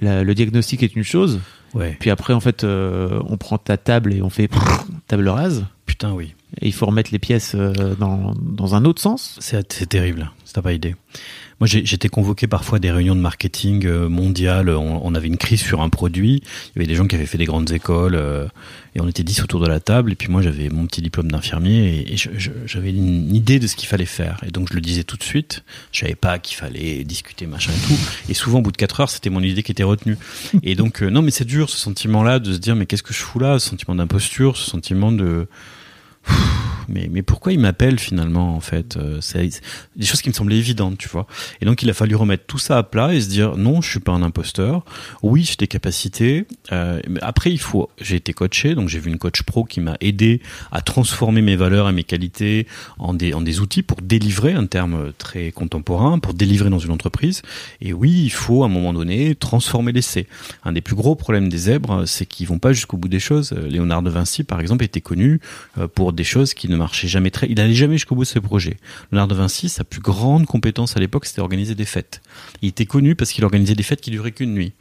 la- le diagnostic est une chose, Ouais. puis après en fait euh, on prend ta table et on fait table rase, Putain, oui. et il faut remettre les pièces euh, dans, dans un autre sens. C'est c'est terrible, t'as pas idée. Moi, j'étais convoqué parfois à des réunions de marketing euh, mondiales. On, on avait une crise sur un produit. Il y avait des gens qui avaient fait des grandes écoles euh, et on était 10 autour de la table. Et puis moi, j'avais mon petit diplôme d'infirmier et, et j'avais une idée de ce qu'il fallait faire. Et donc, je le disais tout de suite. Je savais pas qu'il fallait discuter, machin et tout. Et souvent, au bout de 4 heures, c'était mon idée qui était retenue. Et donc, euh, non, mais c'est dur ce sentiment-là de se dire, mais qu'est-ce que je fous là? Ce sentiment d'imposture, ce sentiment de mais, mais pourquoi il m'appelle finalement en fait euh, C'est des choses qui me semblaient évidentes, tu vois. Et donc il a fallu remettre tout ça à plat et se dire non, je suis pas un imposteur. Oui, j'ai des capacités. Euh, mais après, il faut. J'ai été coaché, donc j'ai vu une coach pro qui m'a aidé à transformer mes valeurs et mes qualités en des, en des outils pour délivrer, un terme très contemporain, pour délivrer dans une entreprise. Et oui, il faut à un moment donné transformer l'essai. Un des plus gros problèmes des zèbres, c'est qu'ils vont pas jusqu'au bout des choses. Léonard de Vinci, par exemple, était connu euh, pour des choses qui ne marchaient jamais. Il n'allait jamais jusqu'au bout de ses projets. Léonard de Vinci, sa plus grande compétence à l'époque, c'était organiser des fêtes. Il était connu parce qu'il organisait des fêtes qui duraient qu'une nuit.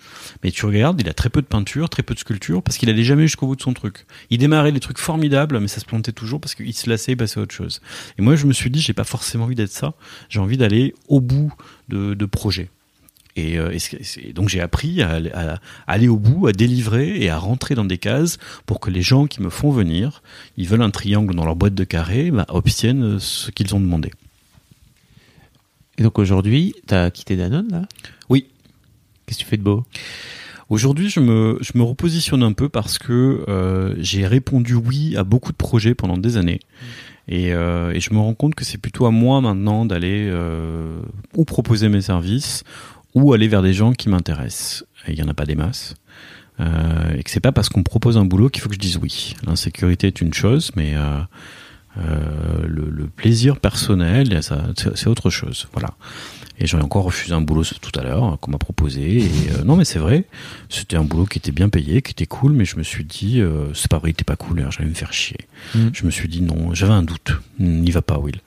Mais tu regardes, il a très peu de peinture, très peu de sculpture, parce qu'il allait jamais jusqu'au bout de son truc. Il démarrait des trucs formidables, mais ça se plantait toujours parce qu'il se lassait et passait à autre chose. Et moi, je me suis dit, j'ai pas forcément envie d'être ça. J'ai envie d'aller au bout de, de projets. Et, euh, et donc j'ai appris à, à- à aller au bout, à délivrer et à rentrer dans des cases pour que les gens qui me font venir, ils veulent un triangle dans leur boîte de carré, bah, obtiennent ce qu'ils ont demandé. Et donc aujourd'hui, t'as quitté Danone là? Oui. Qu'est-ce que tu fais de beau? Aujourd'hui, je me, je me repositionne un peu parce que euh, j'ai répondu oui à beaucoup de projets pendant des années. Et, euh, et je me rends compte que c'est plutôt à moi maintenant d'aller euh, ou proposer mes services ou aller vers des gens qui m'intéressent. Et il n'y en a pas des masses. Euh, et que c'est pas parce qu'on me propose un boulot qu'il faut que je dise oui. L'insécurité est une chose, mais euh, euh, le, le plaisir personnel, c'est autre chose. Voilà. Et j'en ai encore refusé un boulot tout à l'heure qu'on m'a proposé. Et non, mais c'est vrai, c'était un boulot qui était bien payé, qui était cool, mais je me suis dit, c'est pas vrai, était pas cool, j'allais me faire chier. Mm. Je me suis dit non, j'avais un doute, n'y va pas, Will.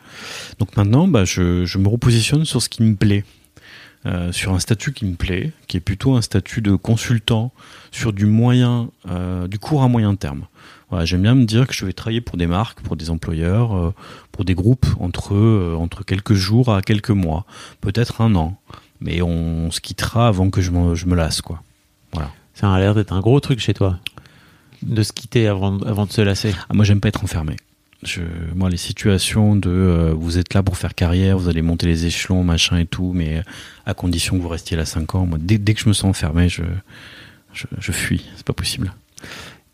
Donc maintenant, bah, je, je me repositionne sur ce qui me plaît. Euh, sur un statut qui me plaît, qui est plutôt un statut de consultant sur du moyen, euh, du court à moyen terme. Voilà, j'aime bien me dire que je vais travailler pour des marques, pour des employeurs, euh, pour des groupes entre entre quelques jours à quelques mois, peut-être un an, mais on, se quittera avant que je me, je me lasse, quoi. Voilà. Ça a l'air d'être un gros truc chez toi. De se quitter avant, avant de se lasser. Ah, moi, j'aime pas être enfermé. Je, moi, les situations de euh, vous êtes là pour faire carrière, vous allez monter les échelons, machin et tout, mais à condition que vous restiez là 5 ans. Moi, dès, dès que je me sens enfermé, je, je, je fuis. C'est pas possible.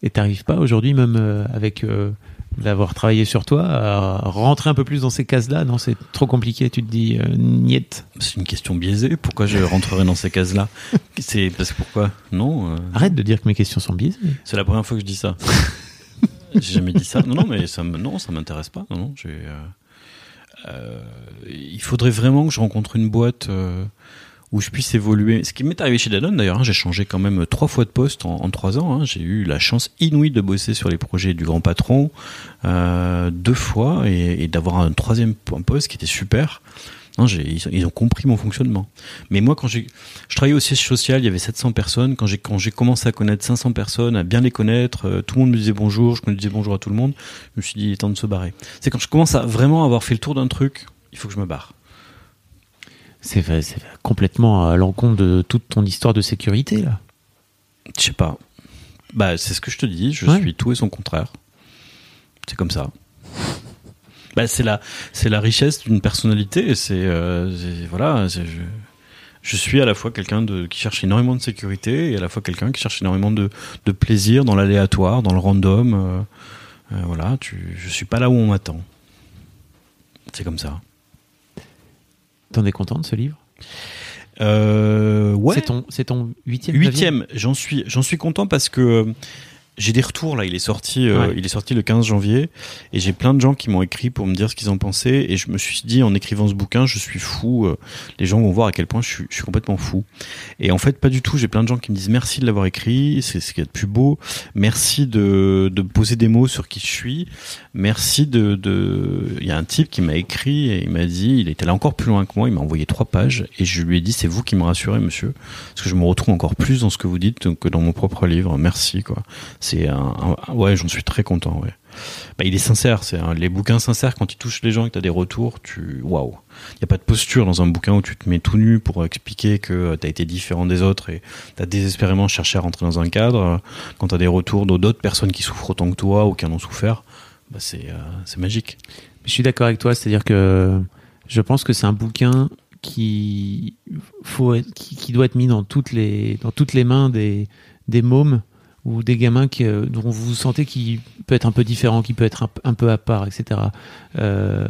Et t'arrives pas aujourd'hui, même euh, avec euh, d'avoir travaillé sur toi, à rentrer un peu plus dans ces cases-là? Non, c'est trop compliqué. Tu te dis, euh, niet. C'est une question biaisée. Pourquoi je rentrerai dans ces cases-là? C'est parce que pourquoi? Non. euh, Arrête de dire que mes questions sont biaisées. C'est la première fois que je dis ça. j'ai jamais dit ça. Non, non, mais ça non, ça m'intéresse pas. Non, non, j'ai. euh, euh, il faudrait vraiment que je rencontre une boîte euh, où je puisse évoluer. Ce qui m'est arrivé chez Danone d'ailleurs, hein, j'ai changé quand même trois fois de poste en, trois ans. hein. J'ai eu la chance inouïe de bosser sur les projets du grand patron euh, deux fois et, d'avoir un troisième po- poste qui était super. Non, ils, ils ont compris mon fonctionnement. Mais moi, quand j'ai, je travaillais au siège social, il y avait 700 personnes. Quand j'ai, quand j'ai commencé à connaître 500 personnes, à bien les connaître, euh, tout le monde me disait bonjour, je me disais bonjour à tout le monde. Je me suis dit, il est temps de se barrer. C'est quand je commence à vraiment avoir fait le tour d'un truc, il faut que je me barre. C'est c'est complètement à l'encontre de toute ton histoire de sécurité, là. Je sais pas. Bah, c'est ce que je te dis. Je Ouais. suis tout et son contraire. C'est comme ça. Bah, c'est la, c'est la richesse d'une personnalité. C'est, euh, c'est- voilà. je, je suis à la fois quelqu'un qui cherche énormément de sécurité et à la fois quelqu'un qui cherche énormément de, de plaisir dans l'aléatoire, dans le random. euh, euh, voilà. Tu, je suis pas là où on m'attend. C'est comme ça. T'en es content de ce livre? Euh, ouais. C'est ton, c'est ton huitième Huitième, j'en suis, j'en suis content parce que euh, j'ai des retours là. Il est sorti, euh, Ouais. il est sorti le 15 janvier, et j'ai plein de gens qui m'ont écrit pour me dire ce qu'ils en pensaient. Et je me suis dit en écrivant ce bouquin, je suis fou. euh, les gens vont voir à quel point je suis, je suis complètement fou. Et en fait, pas du tout. J'ai plein de gens qui me disent merci de l'avoir écrit. C'est ce qu'il y a de plus beau. Merci de, de poser des mots sur qui je suis. Merci de, de. Il y a un type qui m'a écrit et il m'a dit, il était là encore plus loin que moi. Il m'a envoyé trois pages et je lui ai dit c'est vous qui me rassurez, monsieur parce que je me retrouve encore plus dans ce que vous dites que dans mon propre livre. Merci, quoi. C'est un, ouais, j'en suis très content, ouais. Bah, il est sincère, c'est les bouquins sincères quand ils touchent les gens et que t'as des retours, tu, waouh. Il y a pas de posture dans un bouquin où tu te mets tout nu pour expliquer que euh, t'as été différent des autres et t'as désespérément cherché à rentrer dans un cadre. Quand t'as des retours d'autres personnes qui souffrent autant que toi ou qui en ont souffert, bah, c'est, euh, c'est magique. Je suis d'accord avec toi, c'est-à-dire que je pense que c'est un bouquin qui, faut qui doit être mis dans toutes les, dans toutes les mains des, des mômes ou des gamins qui, euh, dont vous sentez qui peut être un peu différent, qui peut être un, un peu à part, etc. Euh,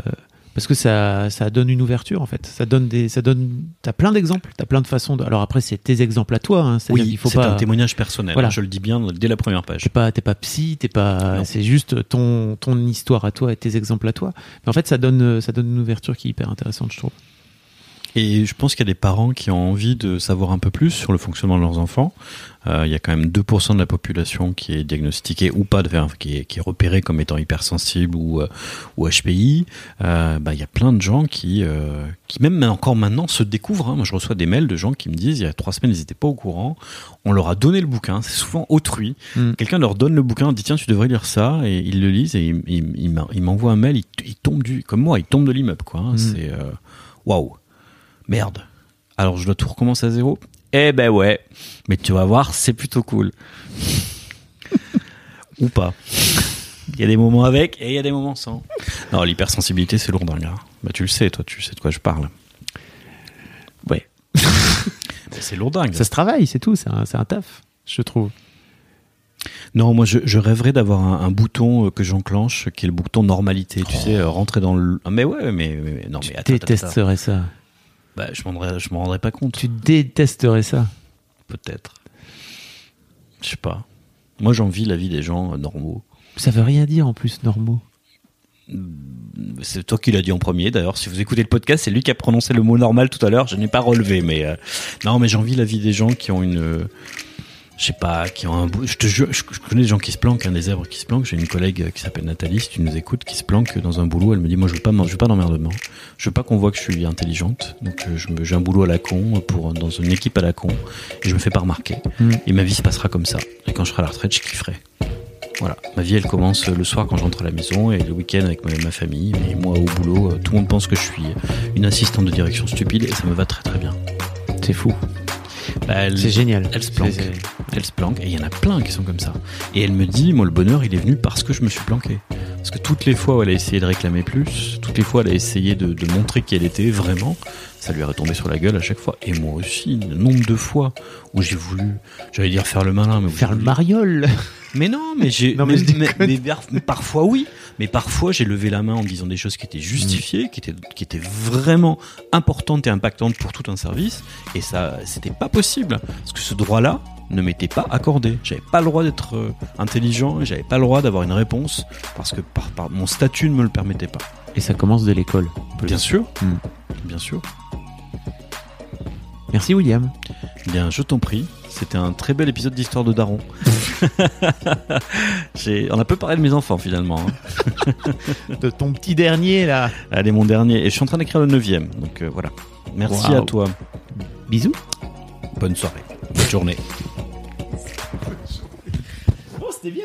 parce que ça, ça donne une ouverture en fait. Ça donne des, ça donne. T'as plein d'exemples, t'as plein de façons. De... Alors après, c'est tes exemples à toi. Hein, Oui, qu'il faut c'est pas. un témoignage personnel. Voilà. hein, je le dis bien dès la première page. T'es pas, t'es pas psy, t'es pas. C'est juste ton, ton histoire à toi et tes exemples à toi. Mais en fait, ça donne, ça donne une ouverture qui est hyper intéressante, je trouve. Et je pense qu'il y a des parents qui ont envie de savoir un peu plus sur le fonctionnement de leurs enfants. Euh, il y a quand même 2% de la population qui est diagnostiquée ou pas, de, enfin, qui, est, qui est repérée comme étant hypersensible ou, euh, ou HPI. Euh, bah, il y a plein de gens qui, euh, qui même encore maintenant se découvrent. hein. Moi, je reçois des mails de gens qui me disent il y a trois semaines, ils n'étaient pas au courant. On leur a donné le bouquin. C'est souvent autrui. Mm. Quelqu'un leur donne le bouquin, dit tiens, tu devrais lire ça, et ils le lisent et ils il, il m'en- ils m'envoient un mail. Ils, ils tombent du, comme moi, ils tombent de l'immeuble, quoi. hein. Mm. C'est euh, waouh. Merde. Alors je dois tout recommencer à zéro Eh ben ouais. Mais tu vas voir, c'est plutôt cool. Ou pas. Il y a des moments avec et il y a des moments sans. Non, l'hypersensibilité, c'est lourd, hein. Bah tu le sais, toi, tu sais de quoi je parle. Ouais. Mais C'est lourdingue. Ça se travaille, c'est tout. C'est un, taf, je trouve. Non, moi je, je rêverais d'avoir un, un bouton euh, que j'enclenche, qui est le bouton normalité. Tu sais, euh, rentrer dans le. Ah, mais ouais, mais, mais- mais- non, tu mais attends. détesterais ça. Bah, je m'en rendrais, je m'en rendrais pas compte. Tu détesterais ça? Peut-être. Je sais pas. Moi, j'envie la vie des gens euh, normaux. Ça veut rien dire en plus, normaux. C'est toi qui l'as dit en premier. D'ailleurs, si vous écoutez le podcast, c'est lui qui a prononcé le mot normal tout à l'heure. Je n'ai pas relevé, mais euh, non, mais j'ai envie la vie des gens qui ont une, je sais pas, qui ont un. bou- Je te jure, je, connais des gens qui se planquent, hein, des zèbres qui se planquent. J'ai une collègue euh, qui s'appelle Nathalie, si tu nous écoutes, qui se planque dans un boulot. Elle me dit, moi, je veux pas, je veux pas d'emmerdement. Je veux pas qu'on voit que je suis intelligente. Donc, euh, je me, j'ai un boulot à la con pour dans une équipe à la con, et je me fais pas remarquer. Mm. Et ma vie se passera comme ça. Et quand je serai à la retraite, je kifferai. Voilà, ma vie elle commence le soir quand je rentre à la maison et le week-end avec ma, ma famille. Mais moi au boulot, euh, tout le monde pense que je suis une assistante de direction stupide et ça me va très très bien. C'est fou. Elle, C'est génial. Elle se planque. Elle se planque et il y en a plein qui sont comme ça. Et elle me dit, moi le bonheur il est venu parce que je me suis planqué. Parce que toutes les fois où elle a essayé de réclamer plus, toutes les fois où elle a essayé de, de montrer qui elle était vraiment, ça lui est retombé sur la gueule à chaque fois. Et moi aussi, le nombre de fois où j'ai voulu, j'allais dire faire le malin, mais Faire le mariole. mais non, mais j'ai. Mais parfois oui, mais parfois j'ai levé la main en disant des choses qui étaient justifiées, qui étaient qui étaient vraiment importantes et impactantes pour tout un service, et ça, c'était pas possible parce que ce droit-là ne m'était pas accordé. J'avais pas le droit d'être euh, intelligent, et j'avais pas le droit d'avoir une réponse parce que par, par- mon statut ne me le permettait pas. Et ça commence de l'école. Bien sûr, Mm. bien sûr. Merci William. Bien, je t'en prie. C'était un très bel épisode d'Histoire de Daron. On a peu parlé de mes enfants finalement. hein. De ton petit dernier là. Allez, mon dernier. Et je suis en train d'écrire le neuvième. Donc euh, voilà. Merci à toi. Bisous. Bonne soirée. Bonne journée. Oh, c'était bien.